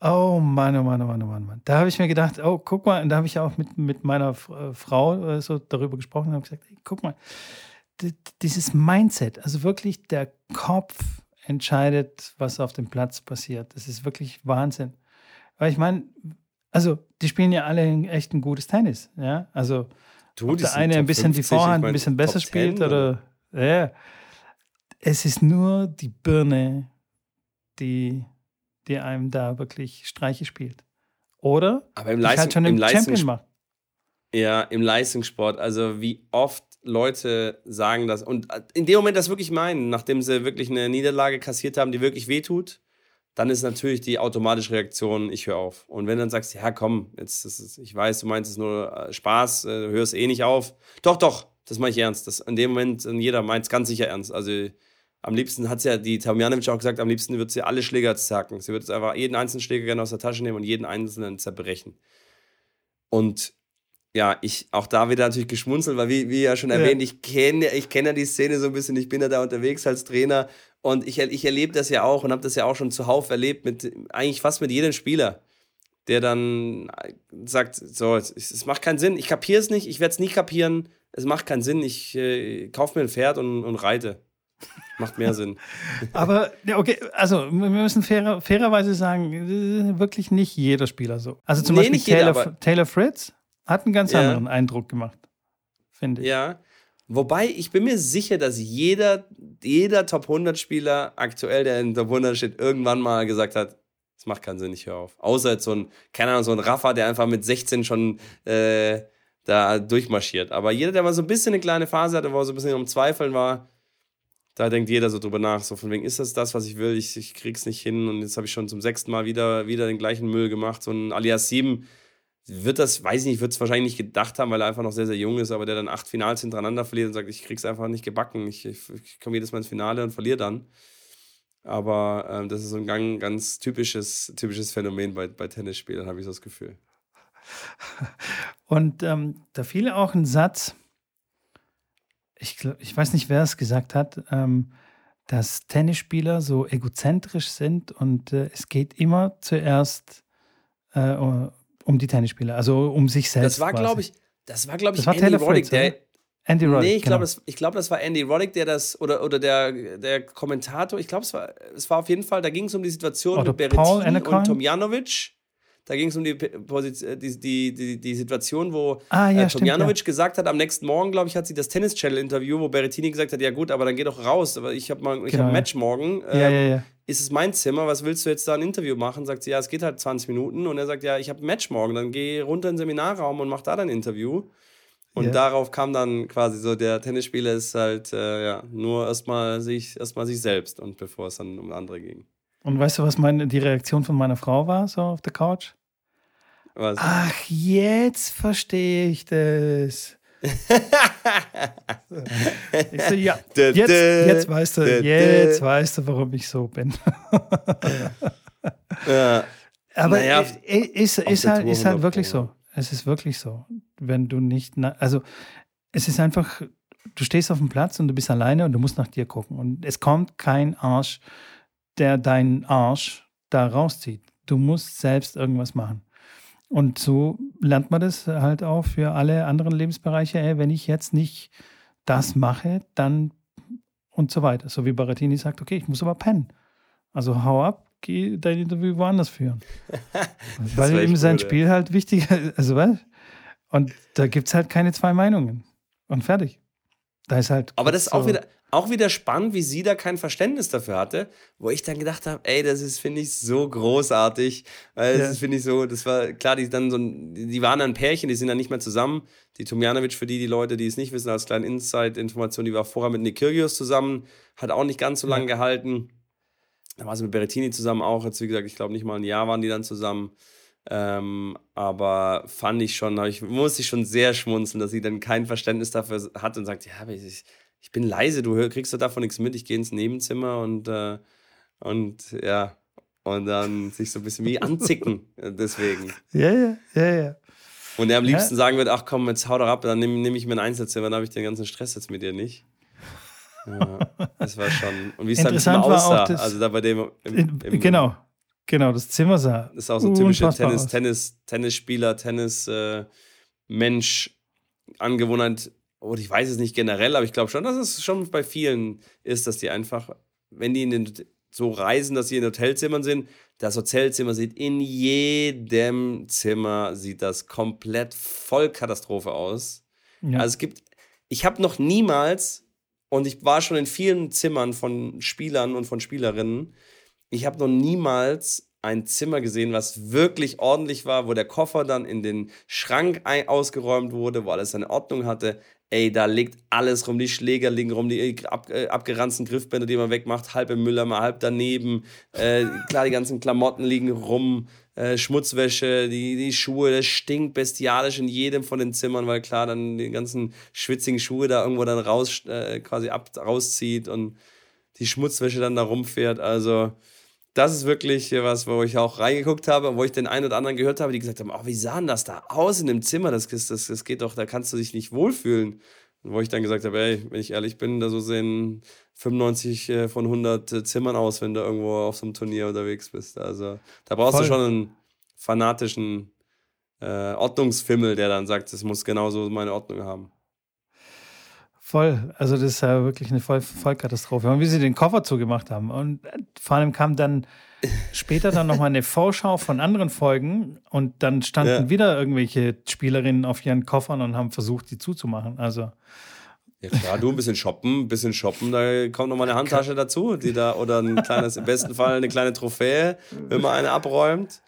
Speaker 1: Oh Mann, oh Mann, oh Mann, oh Mann, oh Mann. Da habe ich mir gedacht, oh, guck mal, und da habe ich auch mit, mit meiner äh, Frau äh, so darüber gesprochen und habe gesagt, ey, guck mal, dieses Mindset, also wirklich der Kopf entscheidet, was auf dem Platz passiert. Das ist wirklich Wahnsinn. Weil ich meine, also die spielen ja alle echt ein gutes Tennis, ja. Also
Speaker 2: Du,
Speaker 1: ob
Speaker 2: die
Speaker 1: der eine ein bisschen die
Speaker 2: 50, ich
Speaker 1: Vorhand ein bisschen besser
Speaker 2: 10
Speaker 1: spielt oder ja. Es ist nur die Birne, die, die einem da wirklich Streiche spielt. Oder
Speaker 2: Aber im,
Speaker 1: ich
Speaker 2: Leistung,
Speaker 1: halt schon
Speaker 2: im,
Speaker 1: im Champion macht.
Speaker 2: ja, im Leistungssport, also wie oft Leute sagen das und in dem Moment das wirklich meinen, nachdem sie wirklich eine Niederlage kassiert haben, die wirklich wehtut, dann ist natürlich die automatische Reaktion, ich höre auf. Und wenn du dann sagst, ja komm, jetzt ist es, ich weiß, du meinst es nur äh, Spaß, äh, du hörst eh nicht auf. Doch, doch, das mache ich ernst. Das, in dem Moment, äh, jeder meint es ganz sicher ernst. Also am liebsten hat sie ja die Tamjanovic auch gesagt, am liebsten wird sie alle Schläger zerhacken. Sie wird jetzt einfach jeden einzelnen Schläger gerne aus der Tasche nehmen und jeden einzelnen zerbrechen. Und ja, ich auch da wieder natürlich geschmunzelt, weil wie, wie ja schon
Speaker 1: Ja.
Speaker 2: erwähnt, ich kenne ich kenn ja die Szene so ein bisschen, ich bin ja da unterwegs als Trainer und ich, ich erlebe das ja auch und habe das ja auch schon zuhauf erlebt mit eigentlich fast mit jedem Spieler, der dann sagt, so, es, es macht keinen Sinn, ich kapiere es nicht, ich werde es nie kapieren, es macht keinen Sinn, ich äh, kaufe mir ein Pferd und, und reite. Macht mehr Sinn.
Speaker 1: Aber, ja, okay, also wir müssen fairer, fairerweise sagen, wirklich nicht jeder Spieler so. Also zum
Speaker 2: Nee,
Speaker 1: Beispiel
Speaker 2: nicht jeder,
Speaker 1: Taylor,
Speaker 2: aber-
Speaker 1: Taylor Fritz hat einen ganz
Speaker 2: Ja.
Speaker 1: anderen Eindruck gemacht, finde ich.
Speaker 2: Ja. Wobei, ich bin mir sicher, dass jeder, jeder Top 100 Spieler aktuell, der in Top 100 steht, irgendwann mal gesagt hat, es macht keinen Sinn, ich höre auf. Außer jetzt so ein, keine Ahnung, so ein Rafa, der einfach mit 16 schon äh, da durchmarschiert. Aber jeder, der mal so ein bisschen eine kleine Phase hatte, wo er so ein bisschen um Zweifeln war, da denkt jeder so drüber nach, so von wegen, ist das das, was ich will? Ich, ich krieg's nicht hin und jetzt habe ich schon zum sechsten Mal wieder, wieder den gleichen Müll gemacht. So ein Alias 7 wird das, weiß ich nicht, wird es wahrscheinlich nicht gedacht haben, weil er einfach noch sehr, sehr jung ist, aber der dann acht Finals hintereinander verliert und sagt, ich krieg's einfach nicht gebacken. Ich, ich, ich komme jedes Mal ins Finale und verliere dann. Aber ähm, das ist so ein ganz, ganz typisches, typisches Phänomen bei, bei Tennisspielern, habe ich so das Gefühl.
Speaker 1: Und ähm, da fiel auch ein Satz, ich, glaub, ich weiß nicht, wer es gesagt hat, ähm, dass Tennisspieler so egozentrisch sind und äh, es geht immer zuerst äh, um die Tennisspieler, also um sich selbst.
Speaker 2: Das war, glaube ich, das war, glaube ich,
Speaker 1: Das war
Speaker 2: Andy
Speaker 1: Taylor
Speaker 2: Roddick,
Speaker 1: Fritz,
Speaker 2: der.
Speaker 1: Andy Roddick.
Speaker 2: Nee, ich
Speaker 1: genau.
Speaker 2: glaube, das, ich glaub, das war Andy Roddick, der das, oder, oder der, der Kommentator, ich glaube, es war, es war auf jeden Fall, da ging es um die Situation
Speaker 1: Oder
Speaker 2: mit Berrettini und Tomjanovic. Da ging es um die, Position, die, die, die, die Situation, wo
Speaker 1: Ah, ja,
Speaker 2: äh, Tomjanovic gesagt hat, am nächsten Morgen, glaube ich, hat sie das Tennis-Channel-Interview, wo Berrettini gesagt hat, ja gut, aber dann geh doch raus, aber ich habe
Speaker 1: Genau,
Speaker 2: hab ein
Speaker 1: ja.
Speaker 2: Match morgen.
Speaker 1: ja,
Speaker 2: ähm,
Speaker 1: ja, ja.
Speaker 2: ist es mein Zimmer, was willst du jetzt da ein Interview machen? Sagt sie, ja, es geht halt 20 Minuten. Und er sagt, ja, ich habe ein Match morgen, dann geh runter in den Seminarraum und mach da dein Interview. Und
Speaker 1: Ja.
Speaker 2: darauf kam dann quasi so, der Tennisspieler ist halt äh, ja, nur erstmal sich, erstmal sich selbst und bevor es dann um andere ging.
Speaker 1: Und weißt du, was meine, die Reaktion von meiner Frau war, so auf der Couch?
Speaker 2: Was?
Speaker 1: Ach, jetzt verstehe ich das. ich so, ja, jetzt, jetzt weißt du, jetzt weißt du, warum ich so bin.
Speaker 2: Ja,
Speaker 1: Aber
Speaker 2: Naja,
Speaker 1: ist, ist, halt, ist halt
Speaker 2: 100
Speaker 1: wirklich so. Es ist wirklich so. Wenn du nicht, also es ist einfach, du stehst auf dem Platz und du bist alleine und du musst nach dir gucken. Und es kommt kein Arsch, der deinen Arsch da rauszieht. Du musst selbst irgendwas machen. Und so lernt man das halt auch für alle anderen Lebensbereiche. Ey, wenn ich jetzt nicht das mache, dann und so weiter. So wie Baratini sagt, okay, ich muss aber pennen. Also hau ab, geh dein Interview woanders führen. Weil ihm
Speaker 2: echt
Speaker 1: sein
Speaker 2: cool, ja.
Speaker 1: Spiel halt wichtiger ist. Also, weißt? Und da gibt es halt keine zwei Meinungen. Und fertig. Da ist halt.
Speaker 2: Aber das ist auch
Speaker 1: so-
Speaker 2: wieder, auch wieder spannend, wie sie da kein Verständnis dafür hatte, wo ich dann gedacht habe, ey, das ist, finde ich, so großartig. Weil das
Speaker 1: Ja.
Speaker 2: ist, finde ich, so, das war klar, die dann so ein, die waren ein Pärchen, die sind dann nicht mehr zusammen. Die Tomjanovic, für die, die Leute, die es nicht wissen, als kleine Insight-Information, die war vorher mit Nick Kyrgios zusammen, hat auch nicht ganz so lange gehalten. Da war sie mit Berettini zusammen auch. Jetzt, wie gesagt, ich glaube nicht mal ein Jahr waren die dann zusammen. Ähm, aber fand ich schon, ich musste schon sehr schmunzeln, dass sie dann kein Verständnis dafür hat und sagt, ja, aber ich, ich bin leise, du kriegst davon nichts mit, ich gehe ins Nebenzimmer und, äh, und ja, und dann sich so ein bisschen wie anzicken, äh, deswegen.
Speaker 1: Ja, ja, ja, ja.
Speaker 2: Und er am liebsten ja. sagen wird, ach komm, jetzt hau doch ab, dann nehme nehm ich mir ein Einzelzimmer, dann habe ich den ganzen Stress jetzt mit dir nicht. Ja, das war schon. Und wie es dann aussah, also da bei dem.
Speaker 1: Im, im, genau, genau, das Zimmer sah.
Speaker 2: Das ist auch so ein typischer Tennis, Tennis, Tennisspieler, Tennis, äh, Angewohnheit, oder ich weiß es nicht generell, aber ich glaube schon, dass es schon bei vielen ist, dass die einfach, wenn die in den so reisen, dass sie in Hotelzimmern sind. Das Hotelzimmer sieht in jedem Zimmer sieht das komplett voll Katastrophe aus. Ja. Also es gibt, ich habe noch niemals und ich war schon in vielen Zimmern von Spielern und von Spielerinnen. Ich habe noch niemals ein Zimmer gesehen, was wirklich ordentlich war, wo der Koffer dann in den Schrank ausgeräumt wurde, wo alles seine Ordnung hatte. Ey, da liegt alles rum, die Schläger liegen rum, die äh, ab, äh, abgeranzten Griffbänder, die man wegmacht, halb im Mülleimer, halb daneben. Äh, klar, die ganzen Klamotten liegen rum, äh, Schmutzwäsche, die, die Schuhe, das stinkt bestialisch in jedem von den Zimmern, weil klar, dann die ganzen schwitzigen Schuhe da irgendwo dann raus, äh, quasi ab, rauszieht und die Schmutzwäsche dann da rumfährt. Also, das ist wirklich was, wo ich auch reingeguckt habe, wo ich den einen oder anderen gehört habe, die gesagt haben, oh, wie sah denn das da aus in dem Zimmer? Das, das, das geht doch, da kannst du dich nicht wohlfühlen. Und wo ich dann gesagt habe, ey, wenn ich ehrlich bin, da so sehen 95 äh, von 100 äh, Zimmern aus, wenn du irgendwo auf so einem Turnier unterwegs bist. Also da brauchst Voll. du schon einen fanatischen äh, Ordnungsfimmel, der dann sagt, es muss genauso meine Ordnung haben.
Speaker 1: Voll. Also das ist ja wirklich eine Voll Vollkatastrophe. Und wie sie den Koffer zugemacht haben. Und vor allem kam dann später dann nochmal eine Vorschau von anderen Folgen und dann standen ja. wieder irgendwelche Spielerinnen auf ihren Koffern und haben versucht, die zuzumachen. Also.
Speaker 2: Ja klar, du ein bisschen shoppen, ein bisschen shoppen, da kommt nochmal eine Handtasche dazu, die da, oder ein kleines, im besten Fall eine kleine Trophäe, wenn man eine abräumt.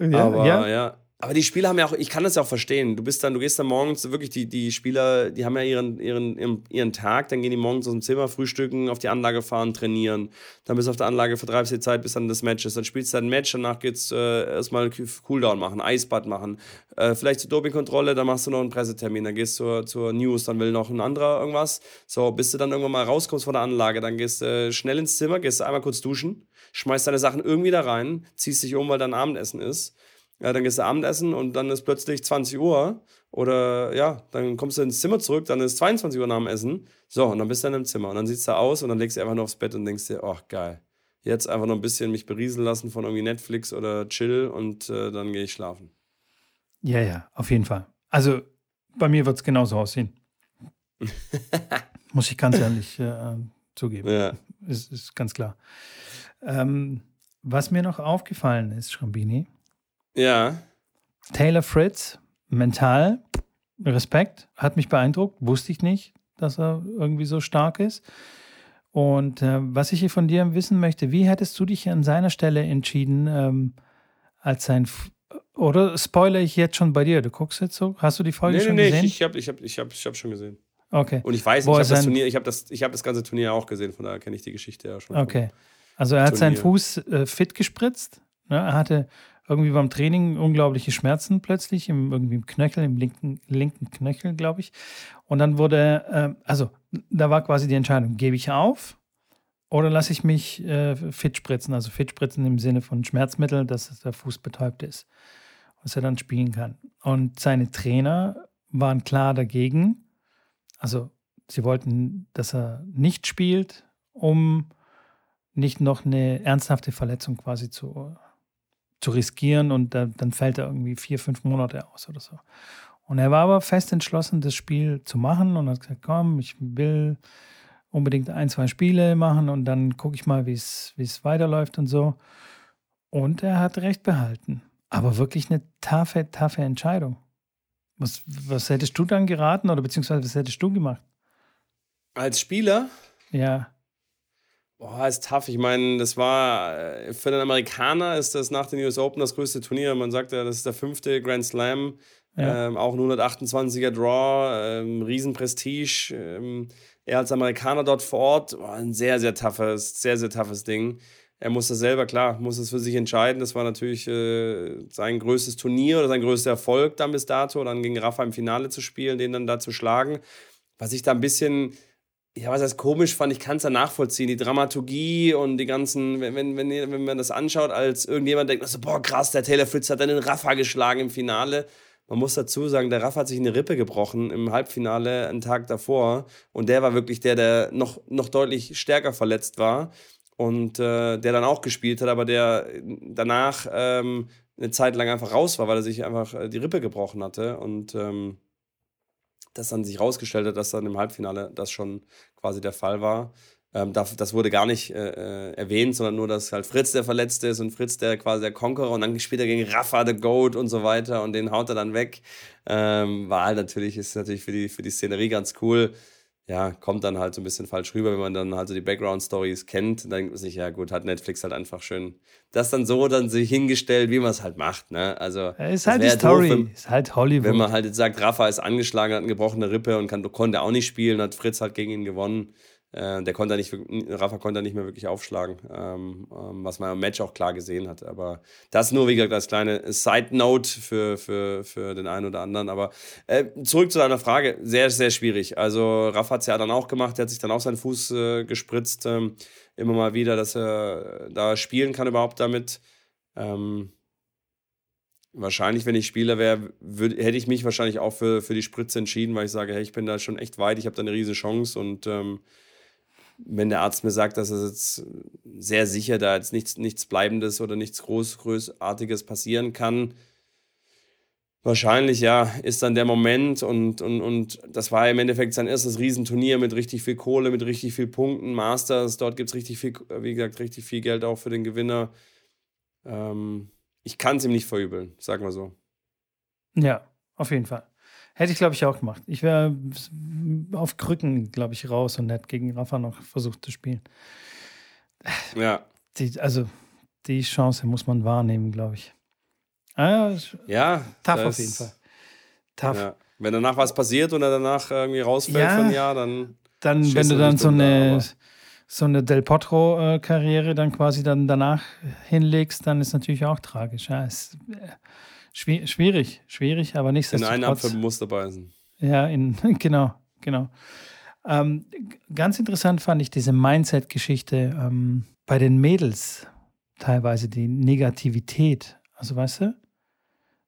Speaker 2: Ja, Aber ja. ja. Aber die Spieler haben ja auch, ich kann das ja auch verstehen. Du bist dann, du gehst dann morgens, wirklich, die, die Spieler, die haben ja ihren, ihren, ihren Tag, dann gehen die morgens aus dem Zimmer, frühstücken, auf die Anlage fahren, trainieren. Dann bist du auf der Anlage, vertreibst die Zeit, bis dann das Match ist. Dann spielst du ein Match, danach geht's äh, erstmal Cooldown machen, Eisbad machen. Äh, vielleicht zur Dopingkontrolle, dann machst du noch einen Pressetermin, dann gehst du zur, zur News, dann will noch ein anderer irgendwas. So, bis du dann irgendwann mal rauskommst von der Anlage, dann gehst du äh, schnell ins Zimmer, gehst einmal kurz duschen, schmeißt deine Sachen irgendwie da rein, ziehst dich um, weil dein Abendessen ist ja, dann gehst du Abendessen und dann ist plötzlich 20 Uhr oder ja, dann kommst du ins Zimmer zurück, dann ist 22 Uhr nach dem Essen. So, und dann bist du dann im Zimmer und dann sitzt du aus und dann legst du einfach nur aufs Bett und denkst dir, ach geil, jetzt einfach noch ein bisschen mich berieseln lassen von irgendwie Netflix oder Chill und äh, dann gehe ich schlafen.
Speaker 1: Ja, ja, auf jeden Fall. Also bei mir wird es genauso aussehen. Muss ich ganz ehrlich äh, zugeben. Ja. Ist, ist ganz klar. Ähm, was mir noch aufgefallen ist, Schrambini,
Speaker 2: ja.
Speaker 1: Taylor Fritz, mental, Respekt, hat mich beeindruckt, wusste ich nicht, dass er irgendwie so stark ist. Und äh, was ich hier von dir wissen möchte, wie hättest du dich an seiner Stelle entschieden, ähm, als sein F oder spoilere ich jetzt schon bei dir? Du guckst jetzt so? Hast du die Folge nee, schon nee, gesehen? Nee,
Speaker 2: ich, ich habe ich hab, ich hab, ich hab schon gesehen.
Speaker 1: Okay.
Speaker 2: Und ich weiß, ich habe das Turnier, ich habe das, hab das ganze Turnier auch gesehen, von daher kenne ich die Geschichte ja schon.
Speaker 1: Okay. Also er hat Turnier. seinen Fuß äh, fit gespritzt. Ne? Er hatte irgendwie beim Training unglaubliche Schmerzen plötzlich, im, irgendwie im Knöchel, im linken, linken Knöchel, glaube ich. Und dann wurde, äh, also da war quasi die Entscheidung, gebe ich auf oder lasse ich mich äh, fit spritzen, also fit spritzen im Sinne von Schmerzmittel, dass der Fuß betäubt ist, dass er dann spielen kann. Und seine Trainer waren klar dagegen. Also sie wollten, dass er nicht spielt, um nicht noch eine ernsthafte Verletzung quasi zu zu riskieren und da, dann fällt er irgendwie vier, fünf Monate aus oder so. Und er war aber fest entschlossen, das Spiel zu machen und hat gesagt, komm, ich will unbedingt ein, zwei Spiele machen und dann gucke ich mal, wie es weiterläuft und so. Und er hat recht behalten. Aber wirklich eine taffe, taffe Entscheidung. Was, was hättest du dann geraten oder beziehungsweise was hättest du gemacht?
Speaker 2: Als Spieler?
Speaker 1: Ja.
Speaker 2: Boah, ist tough. Ich meine, das war äh, für den Amerikaner ist das nach den US Open das größte Turnier. Man sagt ja, das ist der fünfte Grand Slam. Ja. Ähm, auch ein 128er Draw, ähm, Riesenprestige. Ähm, er als Amerikaner dort vor Ort, oh, ein sehr, sehr toughes, sehr, sehr toughes Ding. Er musste selber, klar, muss es für sich entscheiden. Das war natürlich äh, sein größtes Turnier oder sein größter Erfolg dann bis dato, dann gegen Rafa im Finale zu spielen, den dann da zu schlagen. Was ich da ein bisschen, ja, was heißt komisch fand, ich kann es da nachvollziehen. Die Dramaturgie und die ganzen, wenn, wenn, wenn, wenn man das anschaut, als irgendjemand denkt, so, boah, krass, der Taylor Fritz hat dann den Rafa geschlagen im Finale. Man muss dazu sagen, der Rafa hat sich eine Rippe gebrochen im Halbfinale einen Tag davor. Und der war wirklich der, der noch, noch deutlich stärker verletzt war und äh, der dann auch gespielt hat, aber der danach ähm, eine Zeit lang einfach raus war, weil er sich einfach äh, die Rippe gebrochen hatte und ähm, das dann sich rausgestellt hat, dass dann im Halbfinale das schon quasi der Fall war. Ähm, das, das, wurde gar nicht äh, äh, erwähnt, sondern nur, dass halt Fritz der Verletzte ist und Fritz der quasi der Conqueror und dann spielt er gegen Rafa the Goat und so weiter und den haut er dann weg. Ähm, war halt natürlich, ist natürlich für die, für die Szenerie ganz cool ja, kommt dann halt so ein bisschen falsch rüber, wenn man dann halt so die Background-Stories kennt. Dann denkt man sich, ja gut, hat Netflix halt einfach schön das dann so dann sich hingestellt, wie man es halt macht. Ne? Also,
Speaker 1: ist halt die Story, doof, wenn, ist halt Hollywood.
Speaker 2: Wenn man halt jetzt sagt, Rafa ist angeschlagen, hat eine gebrochene Rippe und kann, konnte auch nicht spielen, hat Fritz halt gegen ihn gewonnen. Äh, der konnte nicht, Rafa konnte nicht mehr wirklich aufschlagen, ähm, ähm, was man im Match auch klar gesehen hat. Aber das nur, wie gesagt, als kleine Side-Note für, für, für den einen oder anderen. Aber äh, zurück zu deiner Frage, sehr, sehr schwierig. Also Rafa hat es ja dann auch gemacht, der hat sich dann auch seinen Fuß äh, gespritzt, ähm, immer mal wieder, dass er da spielen kann überhaupt damit. Ähm, wahrscheinlich, wenn ich Spieler wäre, hätte ich mich wahrscheinlich auch für, für die Spritze entschieden, weil ich sage, hey, ich bin da schon echt weit, ich habe da eine riesige Chance und ähm, wenn der Arzt mir sagt, dass es jetzt sehr sicher da jetzt nichts, nichts Bleibendes oder nichts Groß, Großartiges passieren kann, wahrscheinlich ja, ist dann der Moment und, und, und das war im Endeffekt sein erstes Riesenturnier mit richtig viel Kohle, mit richtig viel Punkten, Masters, dort gibt es richtig viel, wie gesagt, richtig viel Geld auch für den Gewinner. Ähm, ich kann es ihm nicht verübeln, sagen wir so.
Speaker 1: Ja, auf jeden Fall. Hätte ich, glaube ich, auch gemacht. Ich wäre auf Krücken, glaube ich, raus und hätte gegen Rafa noch versucht zu spielen.
Speaker 2: Ja.
Speaker 1: Die, also, die Chance muss man wahrnehmen, glaube ich.
Speaker 2: Ah, ja.
Speaker 1: Tough auf jeden Fall. Tough. Ja.
Speaker 2: Wenn danach was passiert und er danach irgendwie rausfällt ja, für ein Jahr, dann.
Speaker 1: Dann, wenn du dann so eine, so eine Del Potro-Karriere dann quasi dann danach hinlegst, dann ist natürlich auch tragisch. Ja, es, Schwierig, schwierig, aber nichtsdestotrotz.
Speaker 2: In einen Apfel muss dabei sein.
Speaker 1: Ja, in, genau, genau. Ähm, ganz interessant fand ich diese Mindset-Geschichte ähm, bei den Mädels teilweise, die Negativität. Also weißt du,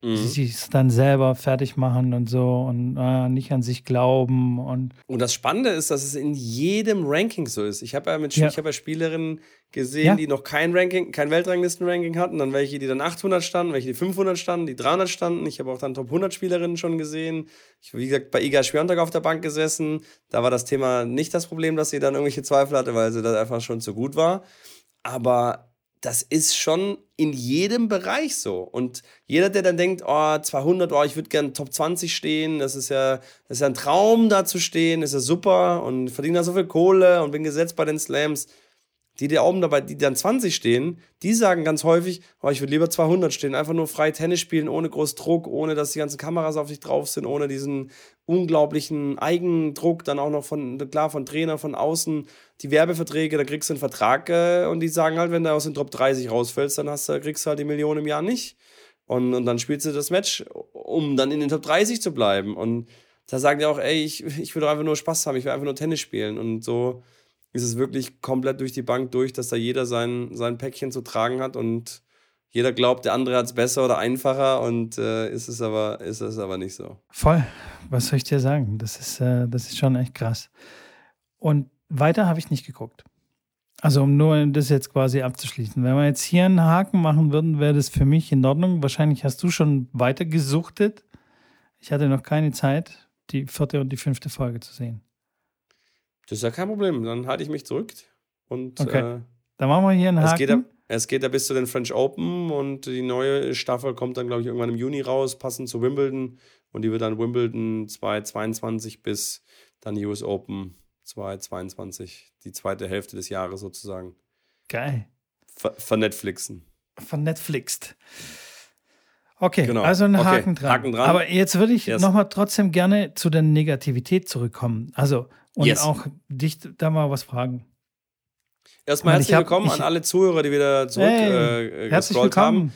Speaker 1: Mhm. Sie sich dann selber fertig machen und so und äh, nicht an sich glauben. Und,
Speaker 2: und das Spannende ist, dass es in jedem Ranking so ist. Ich habe ja, mit, ja. Ich hab ja Spielerinnen gesehen, ja. die noch kein Ranking, kein Weltranglisten-Ranking hatten, dann welche, die dann 800 standen, welche, die 500 standen, die 300 standen. Ich habe auch dann Top 100 Spielerinnen schon gesehen. Ich habe, wie gesagt, bei Iga Schwiontek auf der Bank gesessen. Da war das Thema nicht das Problem, dass sie dann irgendwelche Zweifel hatte, weil sie da einfach schon zu gut war. Aber das ist schon in jedem Bereich so. Und jeder, der dann denkt, oh, 200, oh, ich würde gerne Top 20 stehen, das ist ja, das ist ja ein Traum, da zu stehen, ist ja super und verdiene da so viel Kohle und bin gesetzt bei den Slams. Die, die oben dabei, die dann 20 stehen, die sagen ganz häufig, oh, ich würde lieber 200 stehen, einfach nur frei Tennis spielen, ohne groß Druck, ohne dass die ganzen Kameras auf dich drauf sind, ohne diesen unglaublichen Eigendruck, dann auch noch von, klar, von Trainer, von außen, die Werbeverträge, da kriegst du einen Vertrag äh, und die sagen halt, wenn du aus den Top 30 rausfällst, dann hast kriegst du halt die Million im Jahr nicht. Und, und dann spielst du das Match, um dann in den Top 30 zu bleiben. Und da sagen die auch, ey, ich, ich will doch einfach nur Spaß haben, ich will einfach nur Tennis spielen. Und so ist es wirklich komplett durch die Bank durch, dass da jeder sein, sein Päckchen zu tragen hat und jeder glaubt, der andere hat es besser oder einfacher und äh, ist, es aber, ist es aber nicht so.
Speaker 1: Voll. Was soll ich dir sagen? Das ist, äh, das ist schon echt krass. Und weiter habe ich nicht geguckt. Also um nur das jetzt quasi abzuschließen. Wenn wir jetzt hier einen Haken machen würden, wäre das für mich in Ordnung. Wahrscheinlich hast du schon weiter gesuchtet. Ich hatte noch keine Zeit, die vierte und die fünfte Folge zu sehen.
Speaker 2: Das ist ja kein Problem. Dann halte ich mich zurück. Und,
Speaker 1: okay. Äh, dann machen wir hier einen Haken.
Speaker 2: Es geht, ja, es geht ja bis zu den French Open und die neue Staffel kommt dann, glaube ich, irgendwann im Juni raus, passend zu Wimbledon. Und die wird dann Wimbledon 2022 bis dann die US Open 2022, die zweite Hälfte des Jahres sozusagen.
Speaker 1: Geil.
Speaker 2: Ver vernetflixen.
Speaker 1: Vernetflixt. Okay,
Speaker 2: Genau.
Speaker 1: also ein
Speaker 2: Okay,
Speaker 1: Haken, dran.
Speaker 2: Haken dran.
Speaker 1: Aber jetzt würde ich
Speaker 2: Yes.
Speaker 1: nochmal trotzdem gerne zu der Negativität zurückkommen. Also, und
Speaker 2: Yes.
Speaker 1: auch dich da mal was fragen.
Speaker 2: Erstmal herzlich
Speaker 1: hab-
Speaker 2: willkommen an alle Zuhörer, die wieder zurück
Speaker 1: Hey,
Speaker 2: äh, gescrollt haben.
Speaker 1: willkommen.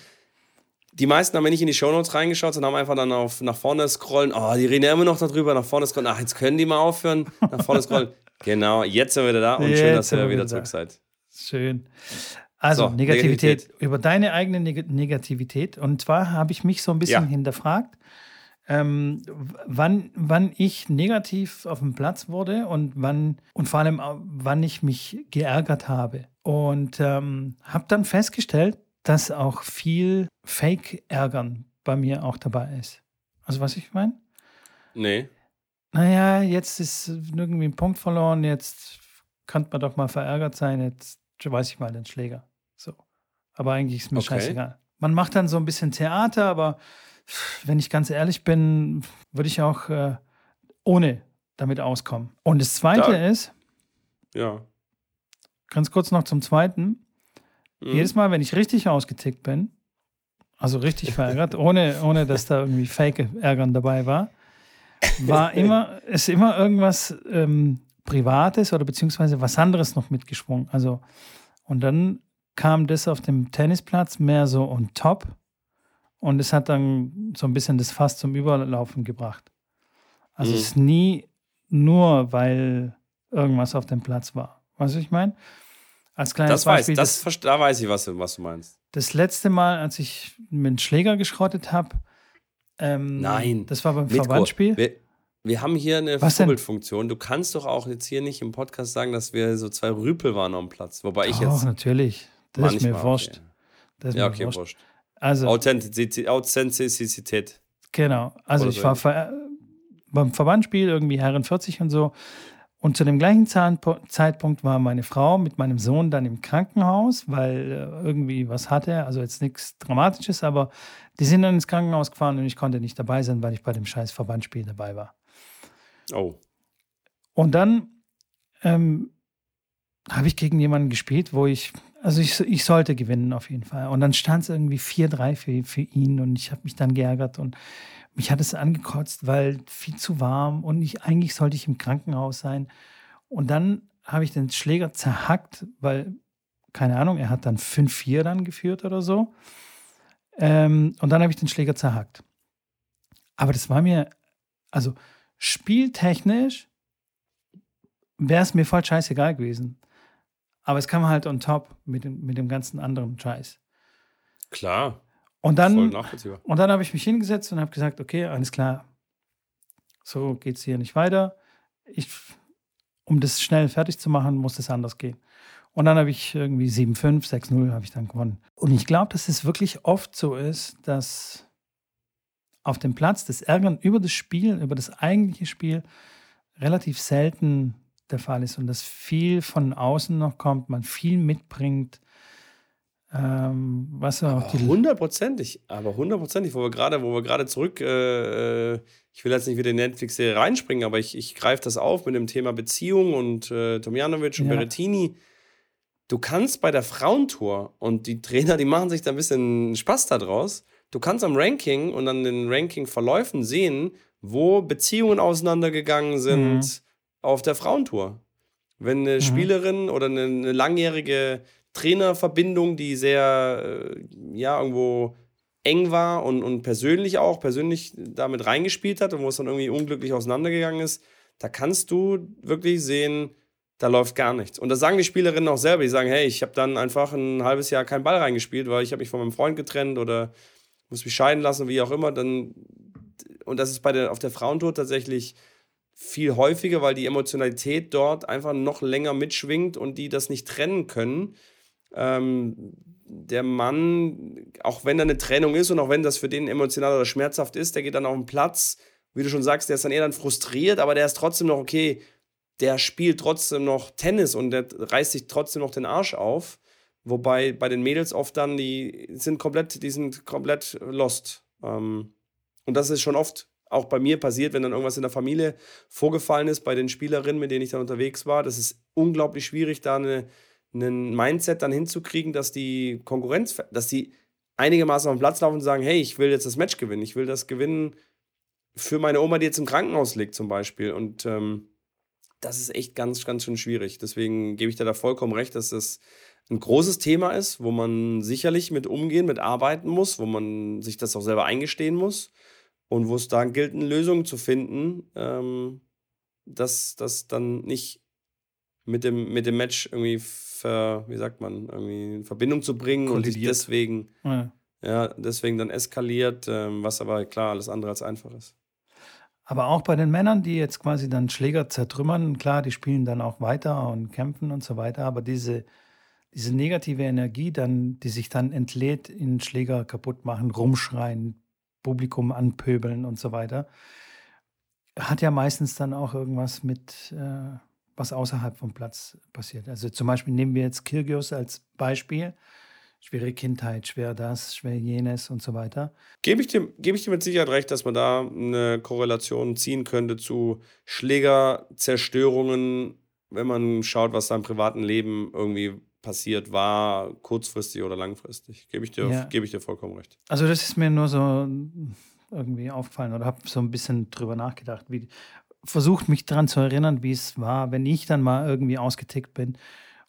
Speaker 2: Die meisten haben ja nicht in die Shownotes reingeschaut, sondern haben einfach dann auf nach vorne scrollen. Oh, die reden ja immer noch darüber, nach vorne scrollen. Ach, jetzt können die mal aufhören, nach vorne scrollen. genau, jetzt sind wir wieder da und schön,
Speaker 1: Jetzt
Speaker 2: dass
Speaker 1: sind
Speaker 2: ihr wieder
Speaker 1: wieder
Speaker 2: zurück
Speaker 1: da.
Speaker 2: seid.
Speaker 1: Schön. Also,
Speaker 2: So,
Speaker 1: Negativität.
Speaker 2: Negativität.
Speaker 1: Über deine eigene Neg Negativität. Und zwar habe ich mich so ein bisschen
Speaker 2: Ja.
Speaker 1: hinterfragt, ähm, wann, wann ich negativ auf dem Platz wurde und wann und vor allem wann ich mich geärgert habe. Und ähm, habe dann festgestellt, dass auch viel Fake-Ärgern bei mir auch dabei ist. Also, was ich meine?
Speaker 2: Nee.
Speaker 1: Naja, jetzt ist irgendwie ein Punkt verloren, jetzt könnte man doch mal verärgert sein, jetzt weiß ich mal den Schläger. Aber eigentlich ist mir
Speaker 2: Okay.
Speaker 1: scheißegal. Man macht dann so ein bisschen Theater, aber wenn ich ganz ehrlich bin, würde ich auch äh, ohne damit auskommen. Und das Zweite
Speaker 2: Da-
Speaker 1: ist,
Speaker 2: Ja.
Speaker 1: ganz kurz noch zum Zweiten,
Speaker 2: Mhm.
Speaker 1: jedes Mal, wenn ich richtig ausgetickt bin, also richtig verärgert, ohne, ohne dass da irgendwie Fake-Ärgern dabei war, war immer, ist immer irgendwas ähm, Privates oder beziehungsweise was anderes noch mitgeschwungen. Also, und dann kam das auf dem Tennisplatz mehr so on top und es hat dann so ein bisschen das Fass zum Überlaufen gebracht. Also
Speaker 2: Mhm.
Speaker 1: es ist nie nur, weil irgendwas auf dem Platz war. Weißt du, was ich meine? Als kleines
Speaker 2: Das weiß,
Speaker 1: Beispiel,
Speaker 2: das, verst- da weiß ich, was, du- was du meinst.
Speaker 1: das letzte Mal, als ich mit einem Schläger geschrottet habe, ähm,
Speaker 2: Nein.
Speaker 1: das war beim
Speaker 2: Mitko,
Speaker 1: Verbandsspiel.
Speaker 2: Wir, wir haben hier eine? Vorbildfunktion. Du kannst doch auch jetzt hier nicht im Podcast sagen, dass wir so zwei Rüpel waren am Platz. Wobei ich
Speaker 1: Doch,
Speaker 2: jetzt
Speaker 1: natürlich. Das ist mir
Speaker 2: manchmal,
Speaker 1: wurscht.
Speaker 2: okay.
Speaker 1: Das ist
Speaker 2: Ja,
Speaker 1: mir
Speaker 2: okay,
Speaker 1: wurscht.
Speaker 2: wurscht.
Speaker 1: Also,
Speaker 2: Authentizität. Authentizität.
Speaker 1: genau. Also,
Speaker 2: Oder
Speaker 1: ich
Speaker 2: so
Speaker 1: war ver beim Verbandsspiel irgendwie Herren 40 und so. Und zu dem gleichen Zeitpunkt war meine Frau mit meinem Sohn dann im Krankenhaus, weil äh, irgendwie was hatte. Also jetzt nichts Dramatisches, aber die sind dann ins Krankenhaus gefahren und ich konnte nicht dabei sein, weil ich bei dem scheiß Verbandsspiel dabei war.
Speaker 2: Oh.
Speaker 1: Und dann ähm, habe ich gegen jemanden gespielt, wo ich, also ich, ich sollte gewinnen auf jeden Fall. Und dann stand es irgendwie 4-3 für, für ihn und ich habe mich dann geärgert und mich hat es angekotzt, weil viel zu warm und ich, eigentlich sollte ich im Krankenhaus sein. Und dann habe ich den Schläger zerhackt, weil, keine Ahnung, er hat dann 5-4 dann geführt oder so. Ähm, und dann habe ich den Schläger zerhackt. Aber das war mir, also spieltechnisch wäre es mir voll scheißegal gewesen. Aber es kam halt on top mit dem, mit dem ganzen anderen Scheiß.
Speaker 2: Klar.
Speaker 1: Und dann, und dann habe ich mich hingesetzt und habe gesagt, okay, alles klar, so geht es hier nicht weiter. Ich, um das schnell fertig zu machen, muss das anders gehen. Und dann habe ich irgendwie 7-5, 6-0 habe ich dann gewonnen. Und ich glaube, dass es wirklich oft so ist, dass auf dem Platz das Ärgern über das Spiel, über das eigentliche Spiel relativ selten der Fall ist und dass viel von außen noch kommt, man viel mitbringt, ähm, was auch
Speaker 2: Aber
Speaker 1: die
Speaker 2: hundertprozentig, aber hundertprozentig, wo wir gerade, wo wir gerade zurück, äh, äh, ich will jetzt nicht wieder in die Netflix-Serie reinspringen, aber ich, ich greife das auf mit dem Thema Beziehung und äh, Tomjanovic und
Speaker 1: Ja.
Speaker 2: Berrettini. Du kannst bei der Frauentour und die Trainer, die machen sich da ein bisschen Spaß daraus. Du kannst am Ranking und an den Ranking-Verläufen sehen, wo Beziehungen auseinandergegangen sind
Speaker 1: Mhm.
Speaker 2: Auf der Frauentour. Wenn eine
Speaker 1: Mhm.
Speaker 2: Spielerin oder eine, eine langjährige Trainerverbindung, die sehr, äh, ja, irgendwo eng war und, und persönlich auch, persönlich damit reingespielt hat und wo es dann irgendwie unglücklich auseinandergegangen ist, da kannst du wirklich sehen, da läuft gar nichts. Und das sagen die Spielerinnen auch selber. Die sagen, hey, ich habe dann einfach ein halbes Jahr keinen Ball reingespielt, weil ich habe mich von meinem Freund getrennt oder muss mich scheiden lassen, wie auch immer. Dann, und das ist bei der, auf der Frauentour tatsächlich viel häufiger, weil die Emotionalität dort einfach noch länger mitschwingt und die das nicht trennen können. Ähm, der Mann, auch wenn da eine Trennung ist und auch wenn das für den emotional oder schmerzhaft ist, der geht dann auf den Platz, wie du schon sagst, der ist dann eher dann frustriert, aber der ist trotzdem noch okay, der spielt trotzdem noch Tennis und der reißt sich trotzdem noch den Arsch auf. Wobei bei den Mädels oft dann, die sind komplett, die sind komplett lost. Ähm, und das ist schon oft auch bei mir passiert, wenn dann irgendwas in der Familie vorgefallen ist, bei den Spielerinnen, mit denen ich dann unterwegs war. Das ist unglaublich schwierig, da eine, einen Mindset dann hinzukriegen, dass die Konkurrenz, dass die einigermaßen auf den Platz laufen und sagen, hey, ich will jetzt das Match gewinnen. Ich will das gewinnen für meine Oma, die jetzt im Krankenhaus liegt zum Beispiel. Und ähm, das ist echt ganz, ganz schön schwierig. Deswegen gebe ich dir da vollkommen recht, dass das ein großes Thema ist, wo man sicherlich mit umgehen, mit arbeiten muss, wo man sich das auch selber eingestehen muss und wo es da gilt, eine Lösung zu finden, ähm, dass das dann nicht mit dem, mit dem Match irgendwie, ver, wie sagt man, irgendwie in Verbindung zu bringen Kollidiert. und sich deswegen, ja. ja. deswegen dann eskaliert, ähm, was aber klar alles andere als einfach ist.
Speaker 1: Aber auch bei den Männern, die jetzt quasi dann Schläger zertrümmern, klar, die spielen dann auch weiter und kämpfen und so weiter, aber diese, diese negative Energie dann, die sich dann entlädt in Schläger kaputt machen, rumschreien, Publikum anpöbeln und so weiter, hat ja meistens dann auch irgendwas mit, äh, was außerhalb vom Platz passiert. Also zum Beispiel nehmen wir jetzt Kirgios als Beispiel schwere Kindheit, schwer das, schwer jenes und so weiter.
Speaker 2: Gebe ich, dir, gebe ich dir mit Sicherheit recht, dass man da eine Korrelation ziehen könnte zu Schlägerzerstörungen, wenn man schaut, was da im privaten Leben irgendwie passiert war, kurzfristig oder langfristig. Gebe ich, dir, ja. gebe ich dir vollkommen recht.
Speaker 1: Also das ist mir nur so irgendwie aufgefallen oder habe so ein bisschen drüber nachgedacht, wie versucht mich daran zu erinnern, wie es war, wenn ich dann mal irgendwie ausgetickt bin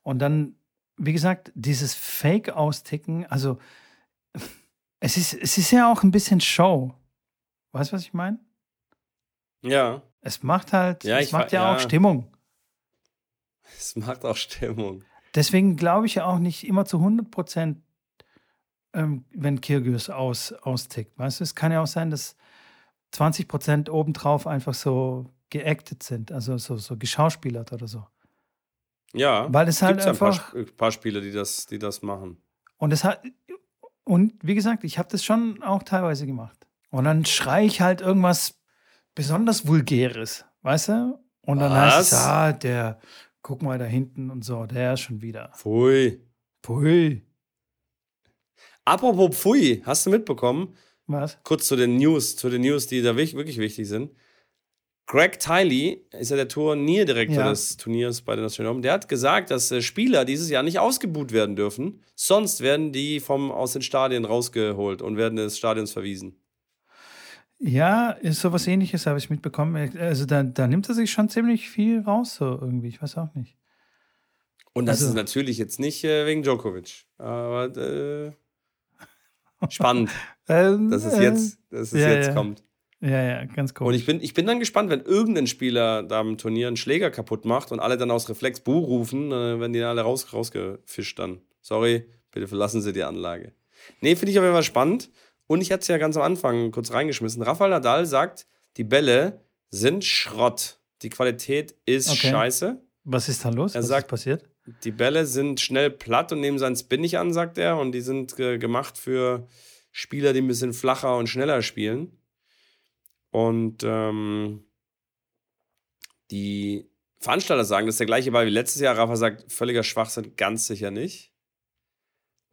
Speaker 1: und dann wie gesagt, dieses Fake-Austicken, also es ist, es ist ja auch ein bisschen Show. Weißt du, was ich meine?
Speaker 2: Ja.
Speaker 1: Es macht halt, ja, es macht ja, ja, auch Stimmung.
Speaker 2: Es macht auch Stimmung.
Speaker 1: Deswegen glaube ich ja auch nicht immer zu 100 Prozent, ähm, wenn Kirgis aus, austickt. Weißt du, es kann ja auch sein, dass 20 Prozent obendrauf einfach so geactet sind, also so, so geschauspielert oder so.
Speaker 2: Ja,
Speaker 1: weil es halt einfach
Speaker 2: ein paar, paar Spiele, die das, die das machen.
Speaker 1: Und es hat und wie gesagt, ich habe das schon auch teilweise gemacht. Und dann schreie ich halt irgendwas besonders vulgäres, weißt du? Und dann Was? heißt es, ah, der, guck mal da hinten und so, der ist schon wieder.
Speaker 2: Pfui.
Speaker 1: Pfui.
Speaker 2: Apropos Pfui, hast du mitbekommen?
Speaker 1: Was?
Speaker 2: Kurz zu den News, zu den News, die da wirklich wichtig sind. Greg Tiley ist ja der Turnierdirektor ja. des Turniers bei den National Open. Der hat gesagt, dass äh, Spieler dieses Jahr nicht ausgebuht werden dürfen. Sonst werden die vom, aus den Stadien rausgeholt und werden des Stadions verwiesen.
Speaker 1: Ja, ist sowas ähnliches, habe ich mitbekommen. Also da, da nimmt er sich schon ziemlich viel raus, so irgendwie. Ich weiß auch nicht.
Speaker 2: Und das also, ist natürlich jetzt nicht äh, wegen Djokovic. Aber äh, spannend, ähm, dass es jetzt, dass es ja, jetzt ja. kommt.
Speaker 1: Ja, ja, ganz cool.
Speaker 2: Und ich bin, ich bin dann gespannt, wenn irgendein Spieler da im Turnier einen Schläger kaputt macht und alle dann aus Reflex Buh rufen, dann werden die alle raus, rausgefischt dann. Sorry, bitte verlassen Sie die Anlage. Nee, finde ich auf jeden Fall spannend. Und ich hatte es ja ganz am Anfang kurz reingeschmissen. Rafael Nadal sagt, die Bälle sind Schrott. Die Qualität ist okay. scheiße.
Speaker 1: Was ist da los?
Speaker 2: Er
Speaker 1: Was
Speaker 2: sagt,
Speaker 1: ist passiert?
Speaker 2: Die Bälle sind schnell platt und nehmen seinen Spin nicht an, sagt er. Und die sind äh, gemacht für Spieler, die ein bisschen flacher und schneller spielen. Und ähm, die Veranstalter sagen, das ist der gleiche Ball wie letztes Jahr. Rafa sagt, völliger Schwachsinn, ganz sicher nicht.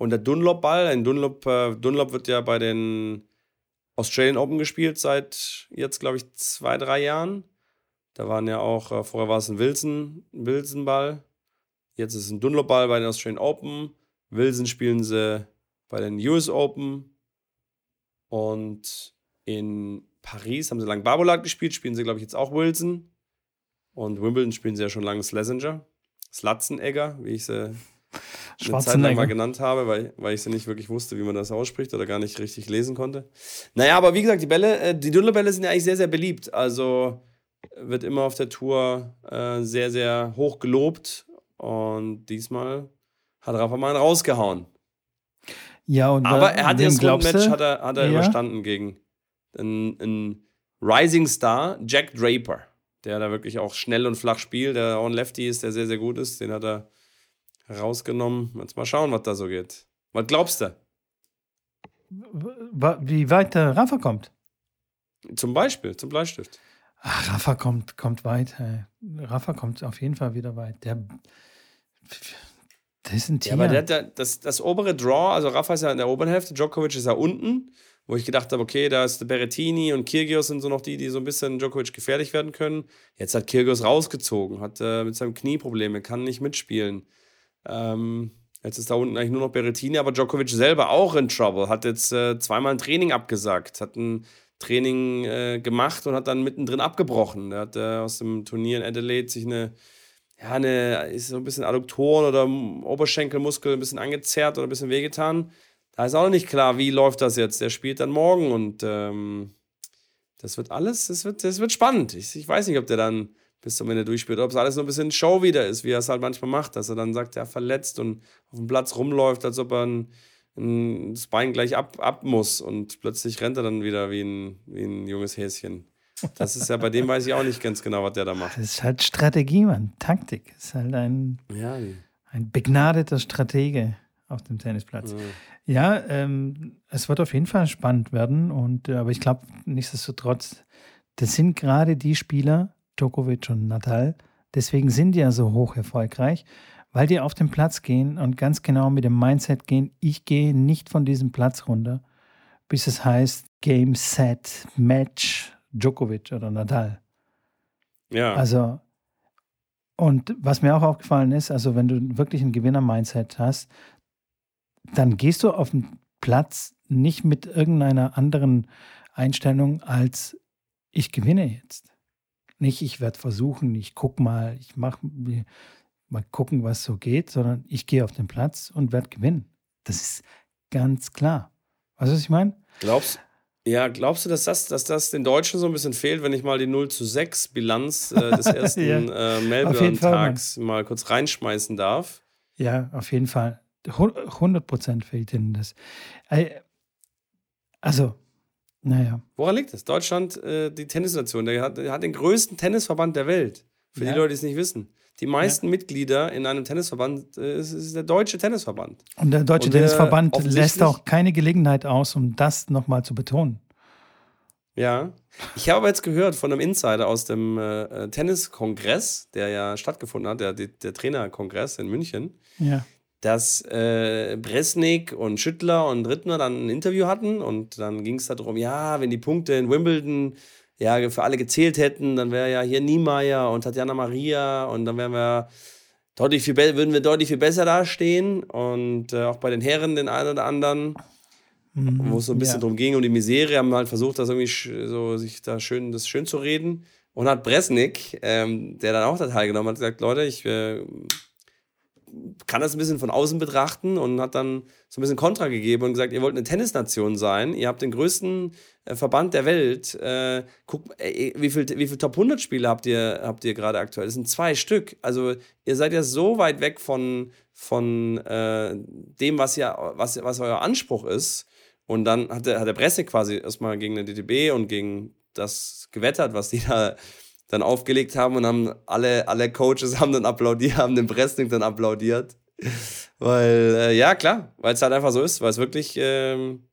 Speaker 2: Und der Dunlop-Ball, ein Dunlop, äh, Dunlop wird ja bei den Australian Open gespielt seit jetzt, glaube ich, zwei, drei Jahren. Da waren ja auch, äh, vorher war es ein Wilson, Wilson-Ball. Jetzt ist es ein Dunlop-Ball bei den Australian Open. Wilson spielen sie bei den US Open. Und in Paris haben sie lang Barbolat gespielt, spielen sie, glaube ich, jetzt auch Wilson. Und Wimbledon spielen sie ja schon lange Slesinger. Slatzenegger, wie ich sie eine Zeit lang mal genannt habe, weil, weil ich sie nicht wirklich wusste, wie man das ausspricht oder gar nicht richtig lesen konnte. Naja, aber wie gesagt, die Bälle, äh, die Dullerbälle sind ja eigentlich sehr, sehr beliebt. Also wird immer auf der Tour äh, sehr, sehr hoch gelobt. Und diesmal hat Rafa mal einen rausgehauen.
Speaker 1: Ja, und
Speaker 2: aber er hat das Match hat er, hat er ja? überstanden gegen ein, ein Rising Star, Jack Draper, der da wirklich auch schnell und flach spielt, der auch ein Lefty ist, der sehr, sehr gut ist. Den hat er rausgenommen. Jetzt mal schauen, was da so geht. Was glaubst du?
Speaker 1: Wie weit der Rafa kommt?
Speaker 2: Zum Beispiel, zum Bleistift.
Speaker 1: Ach, Rafa kommt, kommt weit. Hey. Rafa kommt auf jeden Fall wieder weit. Der, der ist ein Tier.
Speaker 2: Ja, aber der, der, das, das obere Draw, also Rafa ist ja in der oberen Hälfte, Djokovic ist ja unten wo ich gedacht habe, okay, da ist Berrettini und Kyrgios sind so noch die, die so ein bisschen Djokovic gefährlich werden können. Jetzt hat Kyrgios rausgezogen, hat äh, mit seinem Knie Probleme, kann nicht mitspielen. Ähm, Jetzt ist da unten eigentlich nur noch Berrettini, aber Djokovic selber auch in Trouble. Hat jetzt äh, zweimal ein Training abgesagt, hat ein Training äh, gemacht und hat dann mittendrin abgebrochen. Er hat äh, aus dem Turnier in Adelaide sich eine, ja, eine, ist so ein bisschen Adduktoren oder Oberschenkelmuskel ein bisschen angezerrt oder ein bisschen wehgetan. Da ist auch noch nicht klar, wie läuft das jetzt. Der spielt dann morgen und ähm, das wird alles, das wird, das wird spannend. Ich, ich weiß nicht, ob der dann bis zum Ende durchspielt. Ob es alles so ein bisschen Show wieder ist, wie er es halt manchmal macht, dass er dann sagt, er verletzt und auf dem Platz rumläuft, als ob er ein, ein, das Bein gleich ab, ab muss und plötzlich rennt er dann wieder wie ein, wie ein junges Häschen. Das ist ja bei dem weiß ich auch nicht ganz genau, was der da macht.
Speaker 1: Das ist halt Strategie, Mann. Taktik. Das ist halt ein,
Speaker 2: ja,
Speaker 1: ein begnadeter Stratege auf dem Tennisplatz. Ja, ja ähm, es wird auf jeden Fall spannend werden. Und, äh, aber ich glaube, nichtsdestotrotz, das sind gerade die Spieler, Djokovic und Natal. Deswegen sind die ja so hoch erfolgreich, weil die auf den Platz gehen und ganz genau mit dem Mindset gehen, ich gehe nicht von diesem Platz runter, bis es heißt Game, Set, Match, Djokovic oder Natal.
Speaker 2: Ja.
Speaker 1: Also, und was mir auch aufgefallen ist, also wenn du wirklich ein Gewinner-Mindset hast, dann gehst du auf den Platz nicht mit irgendeiner anderen Einstellung als ich gewinne jetzt. Nicht, ich werde versuchen, ich gucke mal, ich mache mal gucken, was so geht, sondern ich gehe auf den Platz und werde gewinnen. Das ist ganz klar. Weißt du, was ich meine?
Speaker 2: Glaubst ja, glaubst du, dass das, dass das den Deutschen so ein bisschen fehlt, wenn ich mal die 0 zu 6 Bilanz äh, des ersten ja, äh, Melbourne-Tags mal kurz reinschmeißen darf?
Speaker 1: Ja, auf jeden Fall. 100 Prozent fehlt ihnen das. Also, naja.
Speaker 2: Woran liegt das? Deutschland, äh, die Tennisnation, der hat, der hat, den größten Tennisverband der Welt. Für ja. die Leute, die es nicht wissen. Die meisten ja. Mitglieder in einem Tennisverband äh, ist, ist, der deutsche Tennisverband.
Speaker 1: Und der deutsche Und Tennisverband lässt auch keine Gelegenheit aus, um das nochmal zu betonen.
Speaker 2: Ja, ich habe jetzt gehört von einem Insider aus dem äh, Tenniskongress, der ja stattgefunden hat, der, der Trainerkongress in München.
Speaker 1: Ja
Speaker 2: dass äh, Bresnik und Schüttler und Rittner dann ein Interview hatten und dann ging es darum, ja, wenn die Punkte in Wimbledon ja für alle gezählt hätten, dann wäre ja hier Niemeyer und Tatjana Maria und dann wären wir deutlich viel würden wir deutlich viel besser dastehen und äh, auch bei den Herren den einen oder anderen, mhm, wo es so ein bisschen ja. drum ging um die Misere, haben halt versucht, das irgendwie so sich da schön das schön zu reden und hat Bresnik, ähm, der dann auch da teilgenommen hat, gesagt, Leute, ich äh, kann das ein bisschen von außen betrachten und hat dann so ein bisschen Kontra gegeben und gesagt, ihr wollt eine Tennisnation sein, ihr habt den größten äh, Verband der Welt. Äh, guck, äh, wie viele wie viel Top 100 Spiele habt ihr, habt ihr gerade aktuell? Das sind zwei Stück. Also ihr seid ja so weit weg von, von äh, dem, was, ja, was, was euer Anspruch ist. Und dann hat der, hat der Presse quasi erstmal gegen den DTB und gegen das gewettert, was die da dann aufgelegt haben und haben alle, alle Coaches haben dann applaudiert, haben den Pressling dann applaudiert. Weil, äh, ja, klar, weil es halt einfach so ist, weil es wirklich, ähm,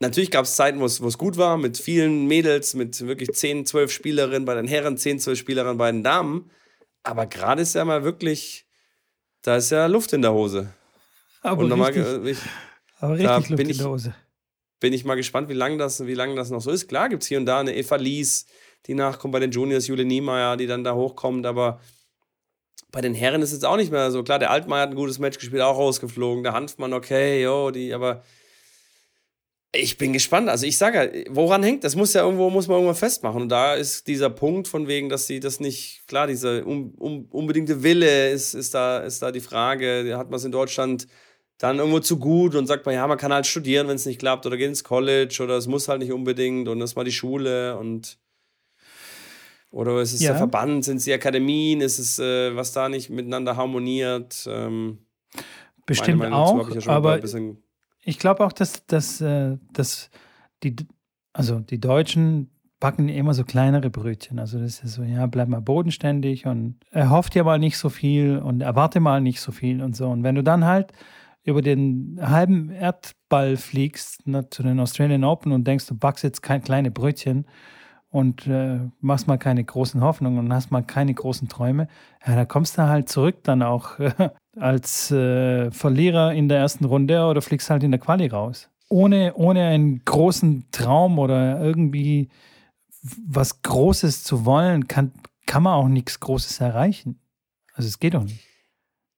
Speaker 2: natürlich gab es Zeiten, wo es gut war, mit vielen Mädels, mit wirklich 10, 12 Spielerinnen bei den Herren, 10, 12 Spielerinnen bei den Damen. Aber gerade ist ja mal wirklich, da ist ja Luft in der Hose.
Speaker 1: Aber und richtig, mal, ich, aber richtig Luft in der Hose.
Speaker 2: Bin ich mal gespannt, wie lange das, lang das noch so ist. Klar gibt es hier und da eine Eva Lies, die nachkommt bei den Juniors, Jule Niemeyer, die dann da hochkommt, aber bei den Herren ist es auch nicht mehr so. Klar, der Altmaier hat ein gutes Match gespielt, auch rausgeflogen, der Hanfmann, okay, jo, die, aber ich bin gespannt. Also ich sage woran hängt? Das muss ja irgendwo, muss man irgendwann festmachen. Und da ist dieser Punkt von wegen, dass sie das nicht, klar, dieser un, un, unbedingte Wille ist, ist, da, ist da die Frage. Hat man es in Deutschland dann irgendwo zu gut und sagt man, ja, man kann halt studieren, wenn es nicht klappt, oder geht ins College oder es muss halt nicht unbedingt und das war die Schule und oder ist es ja. der Verband? Sind es die Akademien? Ist es, äh, was da nicht miteinander harmoniert? Ähm,
Speaker 1: Bestimmt auch, ja aber ich glaube auch, dass, dass, äh, dass die, also die Deutschen backen immer so kleinere Brötchen. Also das ist so, ja, bleib mal bodenständig und erhofft dir mal nicht so viel und erwarte mal nicht so viel und so. Und wenn du dann halt über den halben Erdball fliegst ne, zu den Australian Open und denkst, du backst jetzt kein kleine Brötchen, und äh, machst mal keine großen Hoffnungen und hast mal keine großen Träume, ja, da kommst du halt zurück dann auch äh, als äh, Verlierer in der ersten Runde oder fliegst halt in der Quali raus. Ohne, ohne einen großen Traum oder irgendwie was Großes zu wollen, kann, kann man auch nichts Großes erreichen. Also es geht doch nicht.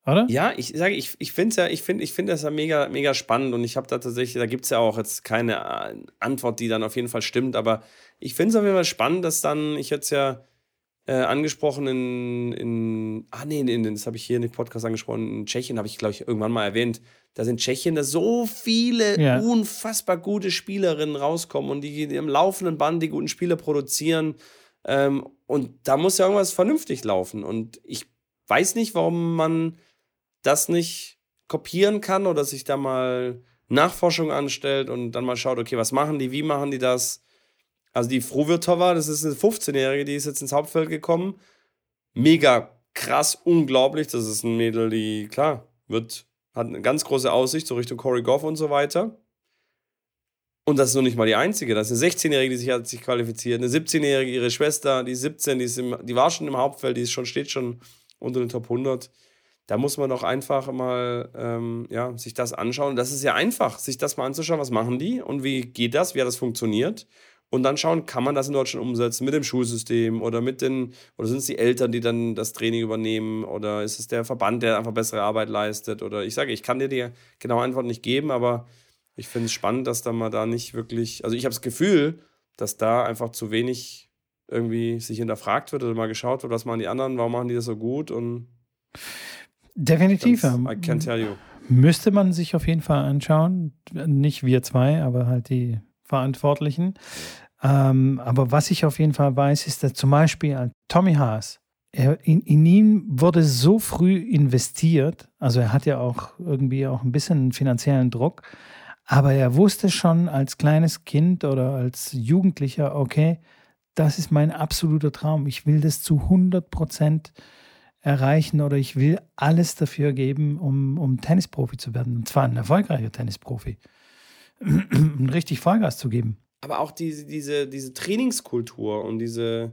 Speaker 1: Oder?
Speaker 2: Ja, ich sage, ich, ich finde ja, ich finde, ich finde das ja mega, mega spannend und ich habe da tatsächlich, da gibt es ja auch jetzt keine äh, Antwort, die dann auf jeden Fall stimmt, aber ich finde es auf jeden Fall spannend, dass dann, ich jetzt ja äh, angesprochen in, in, ah nee, in, das habe ich hier in dem Podcast angesprochen, in Tschechien habe ich, glaube ich, irgendwann mal erwähnt, dass in Tschechien da so viele ja. unfassbar gute Spielerinnen rauskommen und die, die im laufenden Band die guten Spiele produzieren ähm, und da muss ja irgendwas vernünftig laufen und ich weiß nicht, warum man das nicht kopieren kann oder sich da mal Nachforschung anstellt und dann mal schaut, okay, was machen die, wie machen die das? Also die Frovirtova, das ist eine 15-Jährige, die ist jetzt ins Hauptfeld gekommen. Mega krass, unglaublich. Das ist ein Mädel, die, klar, wird, hat eine ganz große Aussicht, so Richtung Corey Goff und so weiter. Und das ist noch nicht mal die einzige. Das ist eine 16-Jährige, die sich hat sich qualifiziert. Eine 17-Jährige, ihre Schwester, die ist 17, die, ist im, die war schon im Hauptfeld, die ist schon, steht schon unter den Top 100 da muss man doch einfach mal ähm, ja, sich das anschauen. Das ist ja einfach, sich das mal anzuschauen, was machen die und wie geht das, wie hat das funktioniert. Und dann schauen, kann man das in Deutschland umsetzen mit dem Schulsystem oder mit den, oder sind es die Eltern, die dann das Training übernehmen oder ist es der Verband, der einfach bessere Arbeit leistet? Oder ich sage, ich kann dir die genaue Antwort nicht geben, aber ich finde es spannend, dass da mal da nicht wirklich, also ich habe das Gefühl, dass da einfach zu wenig irgendwie sich hinterfragt wird oder mal geschaut wird, was machen die anderen, warum machen die das so gut und
Speaker 1: Definitiv.
Speaker 2: Ganz, I can tell you.
Speaker 1: Müsste man sich auf jeden Fall anschauen. Nicht wir zwei, aber halt die Verantwortlichen. Ähm, aber was ich auf jeden Fall weiß, ist, dass zum Beispiel Tommy Haas, er, in, in ihn wurde so früh investiert, also er hat ja auch irgendwie auch ein bisschen finanziellen Druck, aber er wusste schon als kleines Kind oder als Jugendlicher, okay, das ist mein absoluter Traum. Ich will das zu 100 Prozent erreichen oder ich will alles dafür geben, um, um Tennisprofi zu werden. Und zwar ein erfolgreicher Tennisprofi. und richtig Vollgas zu geben.
Speaker 2: Aber auch diese, diese, diese Trainingskultur und diese,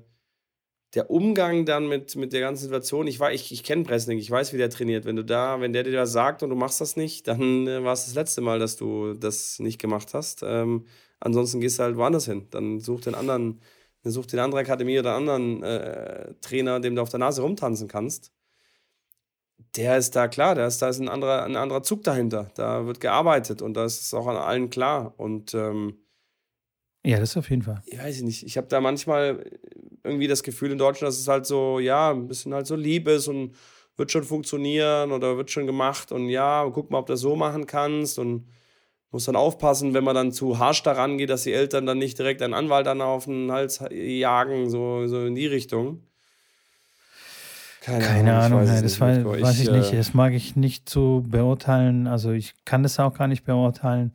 Speaker 2: der Umgang dann mit, mit der ganzen Situation. Ich, ich, ich kenne Pressling, ich weiß, wie der trainiert. Wenn du da, wenn der dir das sagt und du machst das nicht, dann äh, war es das letzte Mal, dass du das nicht gemacht hast. Ähm, ansonsten gehst du halt woanders hin. Dann such den anderen dann such dir eine andere Akademie oder einen anderen äh, Trainer, dem du auf der Nase rumtanzen kannst. Der ist da klar, da ist, da ist ein, anderer, ein anderer Zug dahinter. Da wird gearbeitet und das ist auch an allen klar. Und ähm,
Speaker 1: ja, das auf jeden Fall.
Speaker 2: Ich weiß nicht. Ich habe da manchmal irgendwie das Gefühl in Deutschland, dass es halt so, ja, ein bisschen halt so lieb ist und wird schon funktionieren oder wird schon gemacht und ja, guck mal, ob du das so machen kannst und muss dann aufpassen, wenn man dann zu harsch daran geht, dass die Eltern dann nicht direkt einen Anwalt dann auf den Hals jagen, so, so in die Richtung.
Speaker 1: Keine, Keine Ahnung, Ahnung das war, nicht, weiß ich, ich nicht. Äh, das mag ich nicht so beurteilen. Also ich kann das auch gar nicht beurteilen.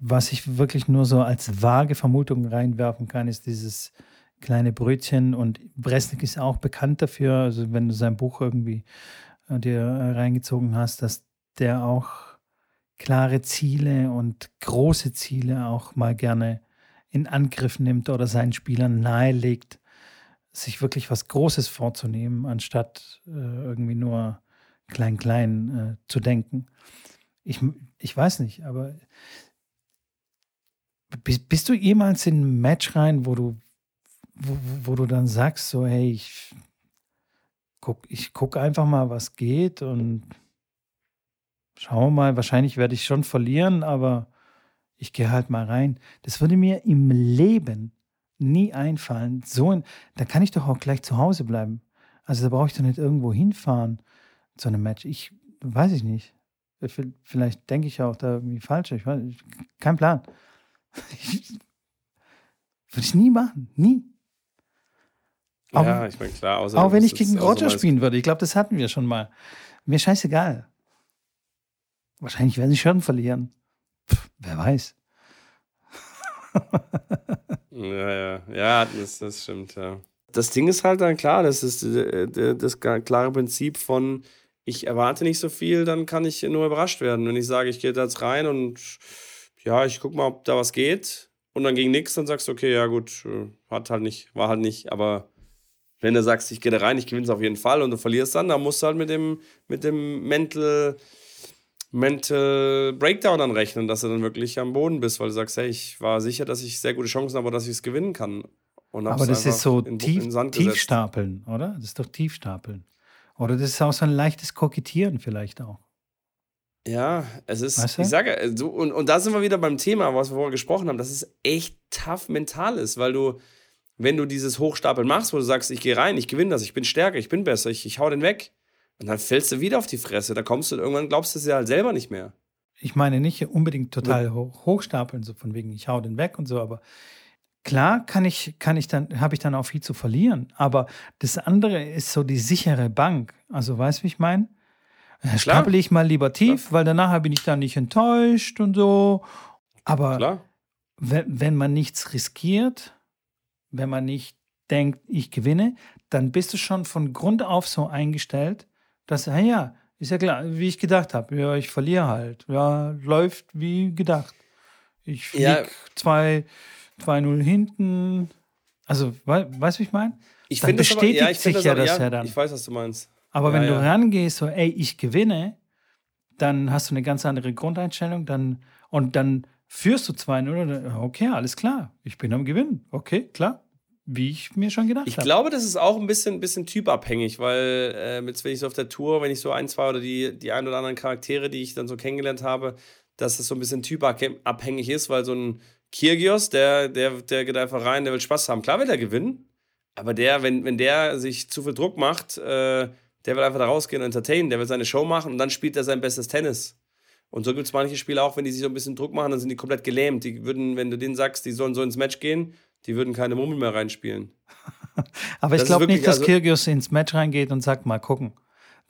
Speaker 1: Was ich wirklich nur so als vage Vermutung reinwerfen kann, ist dieses kleine Brötchen. Und Bresnik ist auch bekannt dafür, also wenn du sein Buch irgendwie äh, dir reingezogen hast, dass der auch klare Ziele und große Ziele auch mal gerne in Angriff nimmt oder seinen Spielern nahelegt, sich wirklich was Großes vorzunehmen, anstatt äh, irgendwie nur klein-klein äh, zu denken. Ich, ich weiß nicht, aber bist, bist du jemals in ein Match rein, wo du, wo, wo du dann sagst, so, hey, ich guck, ich guck einfach mal, was geht und Schauen wir mal, wahrscheinlich werde ich schon verlieren, aber ich gehe halt mal rein. Das würde mir im Leben nie einfallen. So ein, da kann ich doch auch gleich zu Hause bleiben. Also da brauche ich doch nicht irgendwo hinfahren zu einem Match. Ich weiß ich nicht. Vielleicht denke ich auch da irgendwie falsch. Ich weiß, kein Plan. würde ich nie machen. Nie.
Speaker 2: Ja, auch, ich meine, klar.
Speaker 1: auch wenn ich gegen Roger spielen würde. Ich glaube, das hatten wir schon mal. Mir scheißegal. Wahrscheinlich werden sie schon verlieren. Pff, wer weiß.
Speaker 2: ja, ja, ja, das, das stimmt, ja. Das Ding ist halt dann klar, das ist äh, das klare Prinzip von, ich erwarte nicht so viel, dann kann ich nur überrascht werden. Wenn ich sage, ich gehe da jetzt rein und ja, ich guck mal, ob da was geht und dann ging nichts, dann sagst du, okay, ja gut, äh, hat halt nicht, war halt nicht, aber wenn du sagst, ich gehe da rein, ich gewinne es auf jeden Fall und du verlierst dann, dann musst du halt mit dem, mit dem Mental Mental Breakdown anrechnen, dass du dann wirklich am Boden bist, weil du sagst, hey, ich war sicher, dass ich sehr gute Chancen habe, dass ich es gewinnen kann.
Speaker 1: aber das ist so in, tief, in Tiefstapeln, oder? Das ist doch Tiefstapeln. Oder das ist auch so ein leichtes Kokettieren vielleicht auch.
Speaker 2: Ja, es ist,
Speaker 1: Weißt du?
Speaker 2: ich sage, äh, so, und, und da sind wir wieder beim Thema, was wir vorher gesprochen haben, dass es echt tough mental ist, weil du, wenn du dieses Hochstapeln machst, wo du sagst, ich gehe rein, ich gewinne das, ich bin stärker, ich bin besser, ich, ich hau den weg, und dann fällst du wieder auf die Fresse, da kommst du, irgendwann glaubst du es ja halt selber nicht mehr.
Speaker 1: Ich meine nicht unbedingt total hoch, hochstapeln, so von wegen, ich hau den weg und so, aber klar kann ich, kann ich dann, habe ich dann auch viel zu verlieren. Aber das andere ist so die sichere Bank. Also weißt du, wie ich meine?
Speaker 2: Klar.
Speaker 1: Stapel ich mal lieber tief, weil danach bin ich dann nicht enttäuscht und so. Aber
Speaker 2: Klar?
Speaker 1: wenn, wenn man nichts riskiert, wenn man nicht denkt, ich gewinne, dann bist du schon von Grund auf so eingestellt, dass, ja, ja, ist ja klar, wie ich gedacht habe. Ja, ich verliere halt. Ja, läuft wie gedacht. Ich flieg
Speaker 2: Ja.
Speaker 1: 2 2-0 hinten. Also, wei- weißt du, wie ich meine?
Speaker 2: Ich
Speaker 1: Dann
Speaker 2: das aber,
Speaker 1: bestätigt
Speaker 2: ja,
Speaker 1: sich ja
Speaker 2: aber-
Speaker 1: das ja dann.
Speaker 2: Ich weiß, was du meinst.
Speaker 1: Aber
Speaker 2: Ja,
Speaker 1: wenn du
Speaker 2: ja.
Speaker 1: rangehst, so, ey, ich gewinne, dann hast du eine ganz andere Grundeinstellung, dann und dann führst du 2-0, und dann, okay, alles klar, ich bin am Gewinnen. Okay, klar. Wie ich mir schon gedacht
Speaker 2: Ich
Speaker 1: habe.
Speaker 2: glaube, das ist auch ein bisschen, bisschen typabhängig, weil äh, jetzt, wenn ich so auf der Tour, wenn ich so ein, zwei oder die, die ein oder anderen Charaktere, die ich dann so kennengelernt habe, dass es so ein bisschen typabhängig ist, weil so ein Kirgios, der, der, der geht einfach rein, der will Spaß haben. Klar will er gewinnen, aber der, wenn, wenn der sich zu viel Druck macht, äh, der will einfach da rausgehen und entertainen, der will seine Show machen und dann spielt er sein bestes Tennis. Und so gibt es manche Spieler auch, wenn die sich so ein bisschen Druck machen, dann sind die komplett gelähmt. Die würden, wenn du denen sagst, die sollen so ins Match gehen, die würden keine Mummel mehr reinspielen.
Speaker 1: Aber ich
Speaker 2: das ist
Speaker 1: glaube nicht, dass
Speaker 2: also-
Speaker 1: Kyrgios ins Match reingeht und sagt, mal gucken.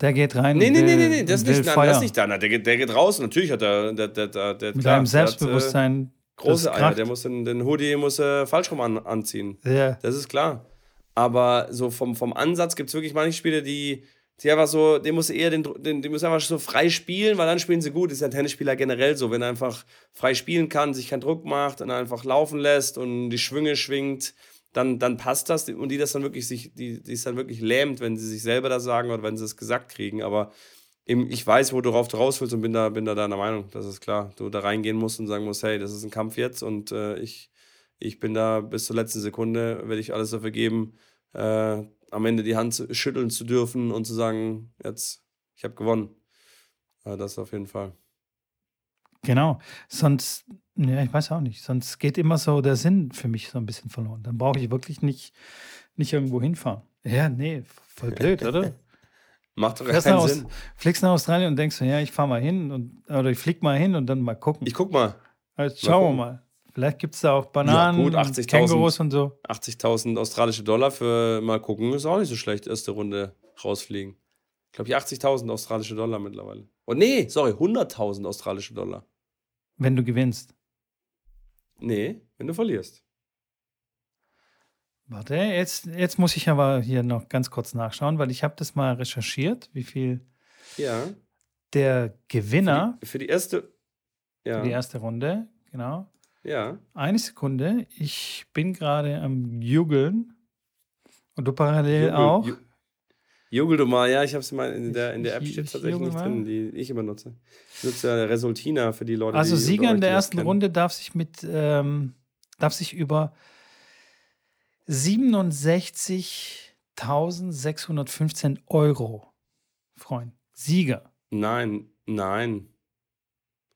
Speaker 1: Der geht rein
Speaker 2: Nee, nee, nee, nee, nee, das nicht, nein, das nicht da. Der, geht- der geht raus. Natürlich hat er der, der, der, der,
Speaker 1: Mit
Speaker 2: klar,
Speaker 1: einem
Speaker 2: der hat,
Speaker 1: Selbstbewusstsein.
Speaker 2: äh, große Eier. Der muss den, den Hoodie muss er falsch rum an, anziehen.
Speaker 1: Ja.
Speaker 2: Das ist klar. Aber so vom, vom Ansatz gibt es wirklich manche Spieler, die, die einfach so, den muss eher den, den, die müssen einfach so frei spielen, weil dann spielen sie gut. Das ist ja ein Tennisspieler generell so, wenn er einfach frei spielen kann, sich keinen Druck macht und einfach laufen lässt und die Schwünge schwingt, dann, dann passt das und die das dann wirklich sich, die, die ist dann wirklich lähmt, wenn sie sich selber das sagen oder wenn sie es gesagt kriegen. Aber eben, ich weiß, worauf du raus willst und bin da, bin da deiner Meinung, das ist klar. Du da reingehen musst und sagen musst, hey, das ist ein Kampf jetzt und äh, ich, ich bin da bis zur letzten Sekunde, werde ich alles dafür geben, äh, am Ende die Hand schütteln zu dürfen und zu sagen, jetzt, ich habe gewonnen. Das auf jeden Fall.
Speaker 1: Genau. Sonst, ja, ich weiß auch nicht. Sonst geht immer so der Sinn für mich so ein bisschen verloren. Dann brauche ich wirklich nicht, nicht irgendwo hinfahren. Ja, nee, voll blöd, oder?
Speaker 2: Macht doch keinen
Speaker 1: nach Aus-
Speaker 2: Sinn.
Speaker 1: Fliegst nach Australien und denkst so, ja, ich fahre mal hin und, oder ich flieg mal hin und dann mal gucken.
Speaker 2: Ich guck mal,
Speaker 1: Also, schauen wir mal. Vielleicht gibt es da auch Bananen,
Speaker 2: gut,
Speaker 1: und
Speaker 2: 80.000.
Speaker 1: Kängurus und so.
Speaker 2: 80.000 australische Dollar für mal gucken, ist auch nicht so schlecht, erste Runde rausfliegen. Ich glaube, ich 80.000 australische Dollar mittlerweile. Oh nee, sorry, 100.000 australische Dollar.
Speaker 1: Wenn du gewinnst.
Speaker 2: Nee, wenn du verlierst.
Speaker 1: Warte, jetzt, jetzt muss ich aber hier noch ganz kurz nachschauen, weil ich habe das mal recherchiert, wie viel
Speaker 2: Ja.
Speaker 1: der Gewinner
Speaker 2: Für die, für die erste. Ja.
Speaker 1: für die erste Runde, genau.
Speaker 2: Ja.
Speaker 1: Eine Sekunde, ich bin gerade am Jugeln und du parallel
Speaker 2: Jugel-
Speaker 1: auch.
Speaker 2: Ju- Jugel du mal, ja, ich habe es mal in der, in der App steht
Speaker 1: ich
Speaker 2: tatsächlich nicht
Speaker 1: mal.
Speaker 2: drin, die ich immer nutze. Ich nutze ja Resultina für die Leute,
Speaker 1: Also
Speaker 2: die
Speaker 1: Sieger in der ersten
Speaker 2: kennen.
Speaker 1: Runde darf sich mit ähm, darf sich über 67.615 Euro freuen. Sieger.
Speaker 2: Nein, nein.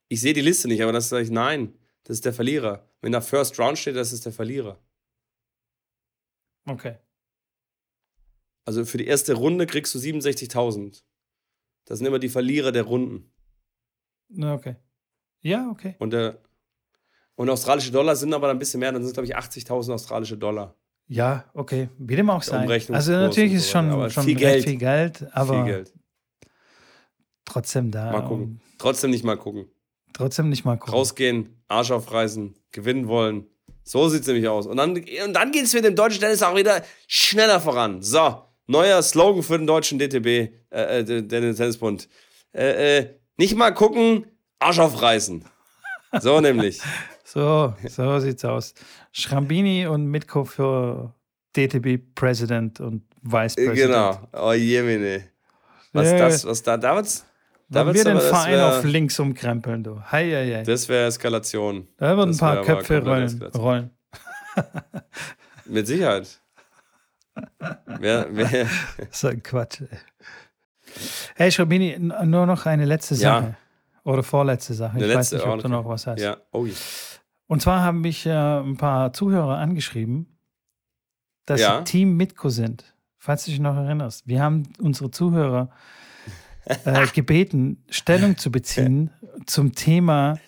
Speaker 2: Ich sehe die Liste nicht, aber das sage ich nein. Das ist der Verlierer. Wenn da First Round steht, das ist der Verlierer.
Speaker 1: Okay.
Speaker 2: Also für die erste Runde kriegst du 67.000. Das sind immer die Verlierer der Runden.
Speaker 1: Na, Okay. Ja, okay.
Speaker 2: Und, der, und australische Dollar sind aber ein bisschen mehr, dann sind es, glaube ich, 80.000 australische Dollar.
Speaker 1: Ja, okay. Wie dem auch
Speaker 2: Der
Speaker 1: sei.
Speaker 2: Umrechnungskurs
Speaker 1: Also natürlich ist
Speaker 2: so
Speaker 1: schon,
Speaker 2: weiter.
Speaker 1: Schon
Speaker 2: viel Geld.
Speaker 1: viel Geld, aber
Speaker 2: Viel Geld.
Speaker 1: trotzdem da.
Speaker 2: Mal gucken. Trotzdem nicht mal gucken.
Speaker 1: Trotzdem nicht mal gucken.
Speaker 2: Rausgehen, Arsch aufreißen, gewinnen wollen. So sieht es nämlich aus. Und dann, und dann geht es mit dem deutschen Tennis auch wieder schneller voran. So, neuer Slogan für den deutschen DTB, äh, äh, den Tennisbund. Äh, äh, nicht mal gucken, Arsch aufreißen. So nämlich.
Speaker 1: So, so sieht's aus. Schrambini und Mitko für DTB President und Vice
Speaker 2: Äh,
Speaker 1: President.
Speaker 2: genau. Oh Jemine. Was
Speaker 1: Ja,
Speaker 2: das, was da, da wird's, da wird's
Speaker 1: wir den
Speaker 2: aber,
Speaker 1: Verein
Speaker 2: wär-
Speaker 1: auf links umkrempeln, du. Hei, hei, hei.
Speaker 2: Das wäre Eskalation.
Speaker 1: Da würden ein paar Köpfe rollen. Rollen.
Speaker 2: Mit Sicherheit. wer, wer,
Speaker 1: So ein Quatsch. ey. Hey, Schrabini, nur noch eine letzte Sache. Ja. Oder vorletzte Sache.
Speaker 2: ich
Speaker 1: letzte,
Speaker 2: weiß
Speaker 1: nicht, ob du noch was hast.
Speaker 2: Ja, oh ja.
Speaker 1: Und zwar haben mich äh, ein paar Zuhörer angeschrieben, dass ja. sie Team Mitko sind. Falls du dich noch erinnerst. Wir haben unsere Zuhörer äh, gebeten, Stellung zu beziehen zum Thema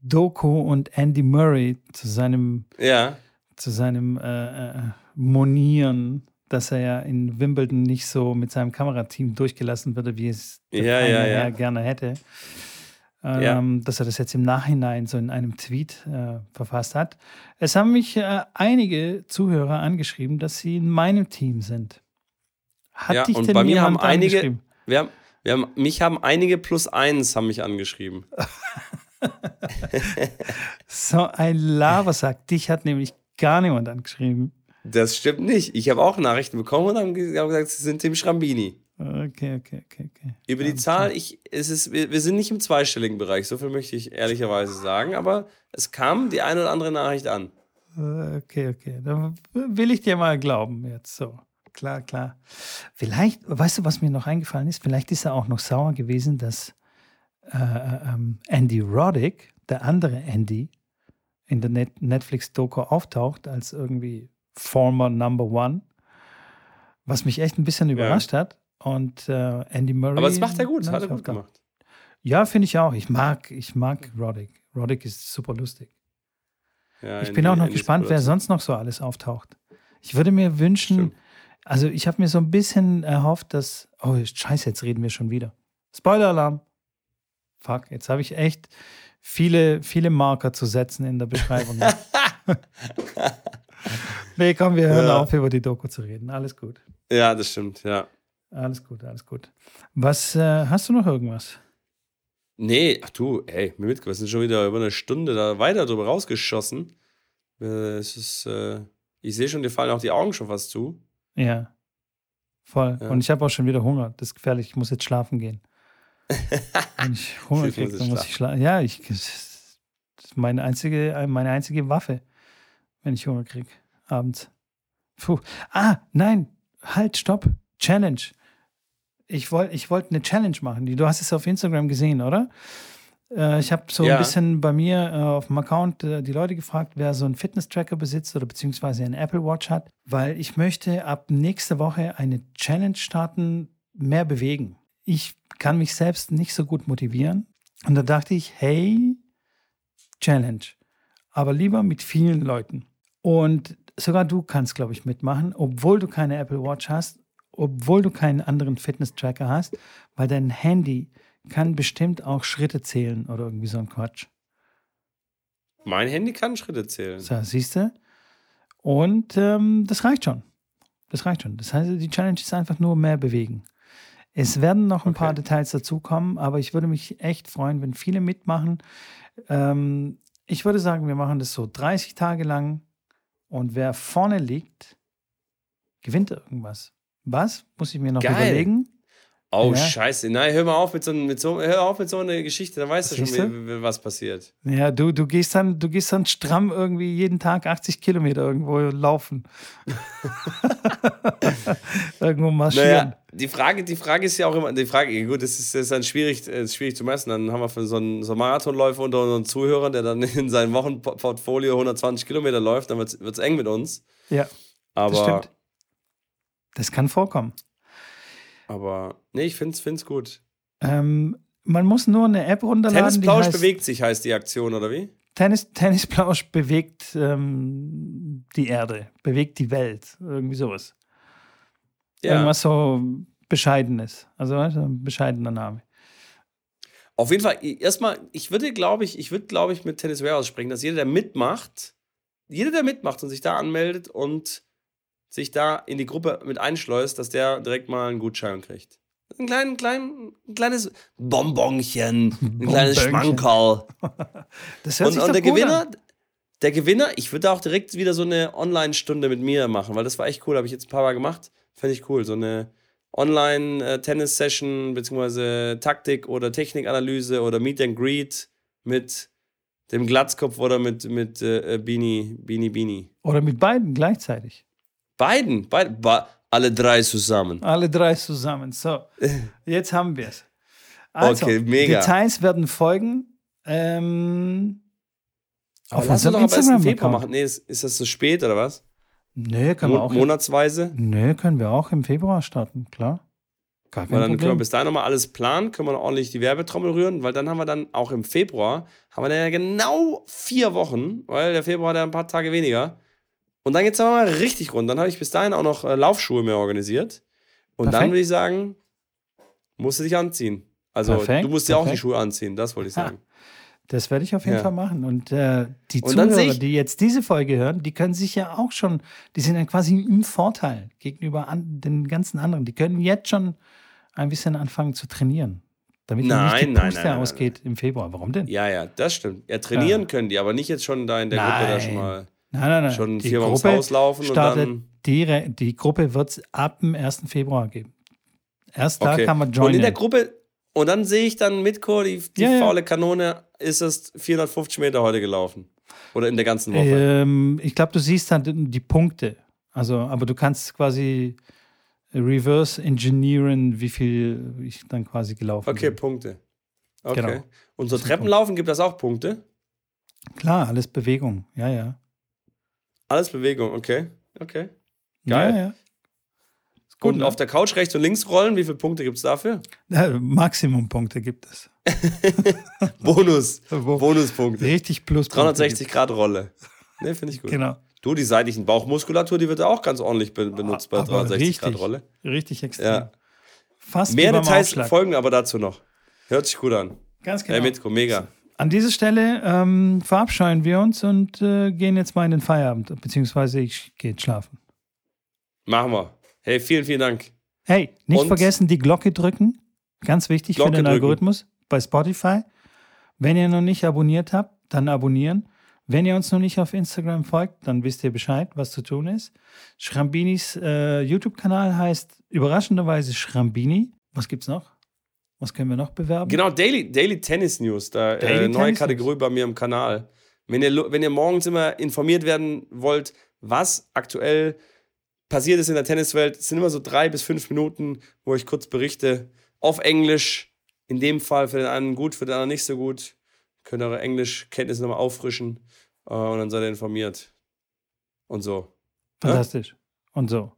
Speaker 1: Doku und Andy Murray zu seinem,
Speaker 2: ja.
Speaker 1: zu seinem äh, äh Monieren dass er ja in Wimbledon nicht so mit seinem Kamerateam durchgelassen würde, wie es
Speaker 2: ja, ja,
Speaker 1: gerne hätte. Ähm, dass er das jetzt im Nachhinein so in einem Tweet äh, verfasst hat. Es haben mich äh, einige Zuhörer angeschrieben, dass sie in meinem Team sind.
Speaker 2: Hat dich denn bei mir haben einige, wir haben, wir haben, mich haben einige plus eins haben mich angeschrieben.
Speaker 1: so ein Labersack. Dich hat nämlich gar niemand angeschrieben.
Speaker 2: Das stimmt nicht. Ich habe auch Nachrichten bekommen und haben gesagt, sie sind Tim Schrambini.
Speaker 1: Okay, okay, okay, okay.
Speaker 2: Über die Zahl, ich, es ist, wir, wir sind nicht im zweistelligen Bereich, so viel möchte ich ehrlicherweise sagen, aber es kam die eine oder andere Nachricht an.
Speaker 1: Okay, okay. Dann will ich dir mal glauben jetzt so. Klar, klar. Vielleicht, weißt du, was mir noch eingefallen ist? Vielleicht ist er auch noch sauer gewesen, dass äh, ähm, Andy Roddick, der andere Andy, in der Net Netflix-Doku auftaucht als irgendwie former Number One, was mich echt ein bisschen überrascht ja. hat. Und äh, Andy Murray.
Speaker 2: Aber das macht er gut, hat er gut gemacht.
Speaker 1: Ja, finde ich auch. Ich mag, ich mag Roddick. Roddick ist super lustig. Ja, ich bin auch noch gespannt, wer sonst noch so alles auftaucht. Ich würde mir wünschen, Stimmt. Also ich habe mir so ein bisschen erhofft, dass. Oh, scheiße, jetzt reden wir schon wieder. Spoiler-Alarm. Fuck, jetzt habe ich echt viele, viele Marker zu setzen in der Beschreibung. Nee, komm, wir hören ja. auf, über die Doku zu reden. Alles gut.
Speaker 2: Ja, das stimmt, ja.
Speaker 1: Alles gut, alles gut. Was, äh, hast du noch irgendwas?
Speaker 2: Nee, ach du, ey, mir mitgebracht, wir sind schon wieder über eine Stunde da weiter drüber rausgeschossen. Äh, es ist, äh, ich sehe schon, dir fallen auch die Augen schon fast zu.
Speaker 1: Ja, voll. Ja. Und ich habe auch schon wieder Hunger. Das ist gefährlich, ich muss jetzt schlafen gehen. Wenn ich Hunger kriege, dann muss ich schlafen. Ja, ich, das ist meine einzige, meine einzige Waffe, wenn ich Hunger kriege abends. Puh. Ah, nein, halt, stopp. Challenge. Ich wollte ich wollt eine Challenge machen. Du hast es auf Instagram gesehen, oder? Äh, ich habe so ja. ein bisschen bei mir äh, auf dem Account äh, die Leute gefragt, wer so einen Fitness-Tracker besitzt oder beziehungsweise einen Apple Watch hat, weil ich möchte ab nächste Woche eine Challenge starten, mehr bewegen. Ich kann mich selbst nicht so gut motivieren. Und da dachte ich, hey, Challenge. Aber lieber mit vielen Leuten. Und sogar du kannst, glaube ich, mitmachen, obwohl du keine Apple Watch hast, obwohl du keinen anderen Fitness-Tracker hast, weil dein Handy kann bestimmt auch Schritte zählen oder irgendwie so ein Quatsch.
Speaker 2: Mein Handy kann Schritte zählen.
Speaker 1: So, siehst du? Und ähm, das reicht schon. Das reicht schon. Das heißt, die Challenge ist einfach nur mehr bewegen. Es werden noch ein okay. paar Details dazukommen, aber ich würde mich echt freuen, wenn viele mitmachen. Ähm, ich würde sagen, wir machen das so 30 Tage lang und wer vorne liegt, gewinnt irgendwas. Was? Muss ich mir noch Geil. überlegen?
Speaker 2: Oh, ja. scheiße. Nein, hör mal auf mit so, mit so, hör auf mit so einer Geschichte, dann weißt du schon, wie, was passiert.
Speaker 1: Ja, du, du, gehst dann, du gehst dann stramm irgendwie jeden Tag 80 Kilometer irgendwo laufen. irgendwo marschieren. Naja,
Speaker 2: die Frage, die Frage ist ja auch immer, die Frage, gut, das ist, das ist dann schwierig, ist schwierig zu messen. Dann haben wir für so einen, so einen Marathonläufer unter unseren Zuhörern, der dann in seinem Wochenportfolio 120 Kilometer läuft, dann wird es eng mit uns.
Speaker 1: Ja. Aber das stimmt. Das kann vorkommen.
Speaker 2: Aber nee, ich finde es gut.
Speaker 1: Ähm, man muss nur eine App runterladen.
Speaker 2: Tennisplausch bewegt sich, heißt die Aktion, oder wie?
Speaker 1: Tennis, Tennisplausch bewegt ähm, die Erde, bewegt die Welt, irgendwie sowas. Ja. Irgendwas so Bescheidenes. Also ein bescheidener Name.
Speaker 2: Auf jeden Fall, erstmal, ich würde, glaube ich, ich würde, glaube ich, mit Tennis Warehouse sprechen, dass jeder, der mitmacht, jeder, der mitmacht und sich da anmeldet und sich da in die Gruppe mit einschleust, dass der direkt mal einen Gutschein kriegt. Ein, klein, klein, ein kleines Bonbonchen, ein kleines Schmankerl. Das hört und, sich und der Gewinner, an. der Gewinner, ich würde auch direkt wieder so eine Online-Stunde mit mir machen, weil das war echt cool, habe ich jetzt ein paar Mal gemacht. Fände ich cool. So eine Online-Tennis-Session, äh, beziehungsweise Taktik- oder Technikanalyse oder Meet and Greet mit dem Glatzkopf oder mit, mit äh, Beanie, Beanie, Beanie.
Speaker 1: Oder mit beiden gleichzeitig.
Speaker 2: Beiden, beide, ba, alle drei zusammen.
Speaker 1: Alle drei zusammen. So, jetzt haben wir es. Also,
Speaker 2: Okay, mega.
Speaker 1: Details werden folgen. Ähm,
Speaker 2: Aber
Speaker 1: auf
Speaker 2: lass uns doch am besten im Februar machen. Nee, ist, ist das zu spät oder was?
Speaker 1: Nö, können wir
Speaker 2: Mo
Speaker 1: auch.
Speaker 2: monatsweise?
Speaker 1: Nö, können wir auch im Februar starten, klar. Gar kein
Speaker 2: Weil dann können wir
Speaker 1: Problem.
Speaker 2: bis dahin nochmal alles planen, können wir ordentlich die Werbetrommel rühren, weil dann haben wir dann auch im Februar, haben wir dann ja genau vier Wochen, weil der Februar hat ja ein paar Tage weniger. Und dann geht's aber mal richtig rund. Dann habe ich bis dahin auch noch äh, Laufschuhe mir organisiert. Und dann
Speaker 1: Perfekt.
Speaker 2: würde ich sagen, musst du dich anziehen. Also
Speaker 1: Perfekt,
Speaker 2: du musst dir auch die. Schuhe anziehen, das wollte ich
Speaker 1: Ha.
Speaker 2: sagen.
Speaker 1: Das werde ich auf jeden
Speaker 2: Ja.
Speaker 1: Fall machen. Und äh, die
Speaker 2: Und dann
Speaker 1: Zuhörer, die jetzt diese Folge hören, die können sich ja auch schon, die sind dann quasi im Vorteil gegenüber an, den ganzen anderen. Die können jetzt schon ein bisschen anfangen zu trainieren. Damit ihnen nicht die
Speaker 2: Nein, nein,
Speaker 1: Puste
Speaker 2: nein, nein,
Speaker 1: ausgeht im Februar. Warum denn?
Speaker 2: Ja, ja, das stimmt. Ja, trainieren
Speaker 1: Ja.
Speaker 2: können die, aber nicht jetzt schon da in der Gruppe da
Speaker 1: Nein.
Speaker 2: schon mal
Speaker 1: Nein, nein, nein.
Speaker 2: schon
Speaker 1: die
Speaker 2: viermal ums
Speaker 1: Gruppe
Speaker 2: Haus laufen und
Speaker 1: startet,
Speaker 2: dann.
Speaker 1: die, die Gruppe wird es ab dem 1. Februar geben. Erst da
Speaker 2: Okay.
Speaker 1: kann man
Speaker 2: Und
Speaker 1: joinen.
Speaker 2: in der Gruppe, und dann sehe ich dann Mitko, die, die
Speaker 1: Ja, ja.
Speaker 2: faule Kanone, ist es 450 Meter heute gelaufen. Oder in der ganzen Woche.
Speaker 1: Ähm, ich glaube, du siehst dann die Punkte. Also, aber du kannst quasi reverse engineeren, wie viel ich dann quasi gelaufen
Speaker 2: okay,
Speaker 1: bin.
Speaker 2: Punkte. Okay.
Speaker 1: Genau.
Speaker 2: Und so Treppenlaufen gibt das auch Punkte?
Speaker 1: Klar, alles Bewegung. Ja, ja.
Speaker 2: Alles Bewegung, okay. Okay. Geil.
Speaker 1: Ja, ja. Gut,
Speaker 2: und
Speaker 1: ne?
Speaker 2: auf der Couch rechts und links rollen, wie viele Punkte gibt es dafür?
Speaker 1: Ja, Maximumpunkte gibt es.
Speaker 2: Bonus. Bonuspunkte.
Speaker 1: Richtig plus
Speaker 2: 360 Grad Rolle. Ne, finde ich gut.
Speaker 1: Genau.
Speaker 2: Du, die seitlichen Bauchmuskulatur, die wird ja auch ganz ordentlich be benutzt bei
Speaker 1: Aber
Speaker 2: 360 Grad
Speaker 1: richtig,
Speaker 2: Rolle.
Speaker 1: Richtig extrem.
Speaker 2: Ja.
Speaker 1: Fast
Speaker 2: Mehr Details folgen aber dazu noch. Hört sich gut an.
Speaker 1: Ganz genau.
Speaker 2: Hey, Mitko, mega.
Speaker 1: An dieser Stelle ähm, verabscheuen wir uns und äh, gehen jetzt mal in den Feierabend, beziehungsweise ich gehe jetzt schlafen.
Speaker 2: Machen wir. Hey, vielen, vielen Dank.
Speaker 1: Hey, nicht
Speaker 2: Und-
Speaker 1: vergessen, die Glocke drücken. Ganz wichtig
Speaker 2: Glocke
Speaker 1: für den
Speaker 2: drücken.
Speaker 1: Algorithmus bei Spotify. Wenn ihr noch nicht abonniert habt, dann abonnieren. Wenn ihr uns noch nicht auf Instagram folgt, dann wisst ihr Bescheid, was zu tun ist. Schrambinis äh, YouTube-Kanal heißt überraschenderweise Schrambini. Was gibt's noch? Was können wir noch bewerben?
Speaker 2: Genau, Daily, Daily Tennis News, da
Speaker 1: Daily
Speaker 2: äh, neue
Speaker 1: Tennis
Speaker 2: Kategorie bei mir im Kanal. Wenn ihr, wenn ihr morgens immer informiert werden wollt, was aktuell passiert ist in der Tenniswelt, es sind immer so drei bis fünf Minuten, wo ich kurz berichte. Auf Englisch, in dem Fall für den einen gut, für den anderen nicht so gut. Könnt eure Englischkenntnisse nochmal auffrischen äh, und dann seid ihr informiert. Und so.
Speaker 1: Fantastisch. Und so.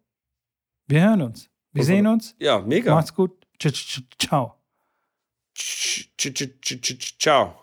Speaker 1: Wir hören uns. Wir
Speaker 2: Und-
Speaker 1: sehen uns.
Speaker 2: Ja, mega.
Speaker 1: Macht's gut. Ciao.
Speaker 2: Tch, tch, tch, tchau.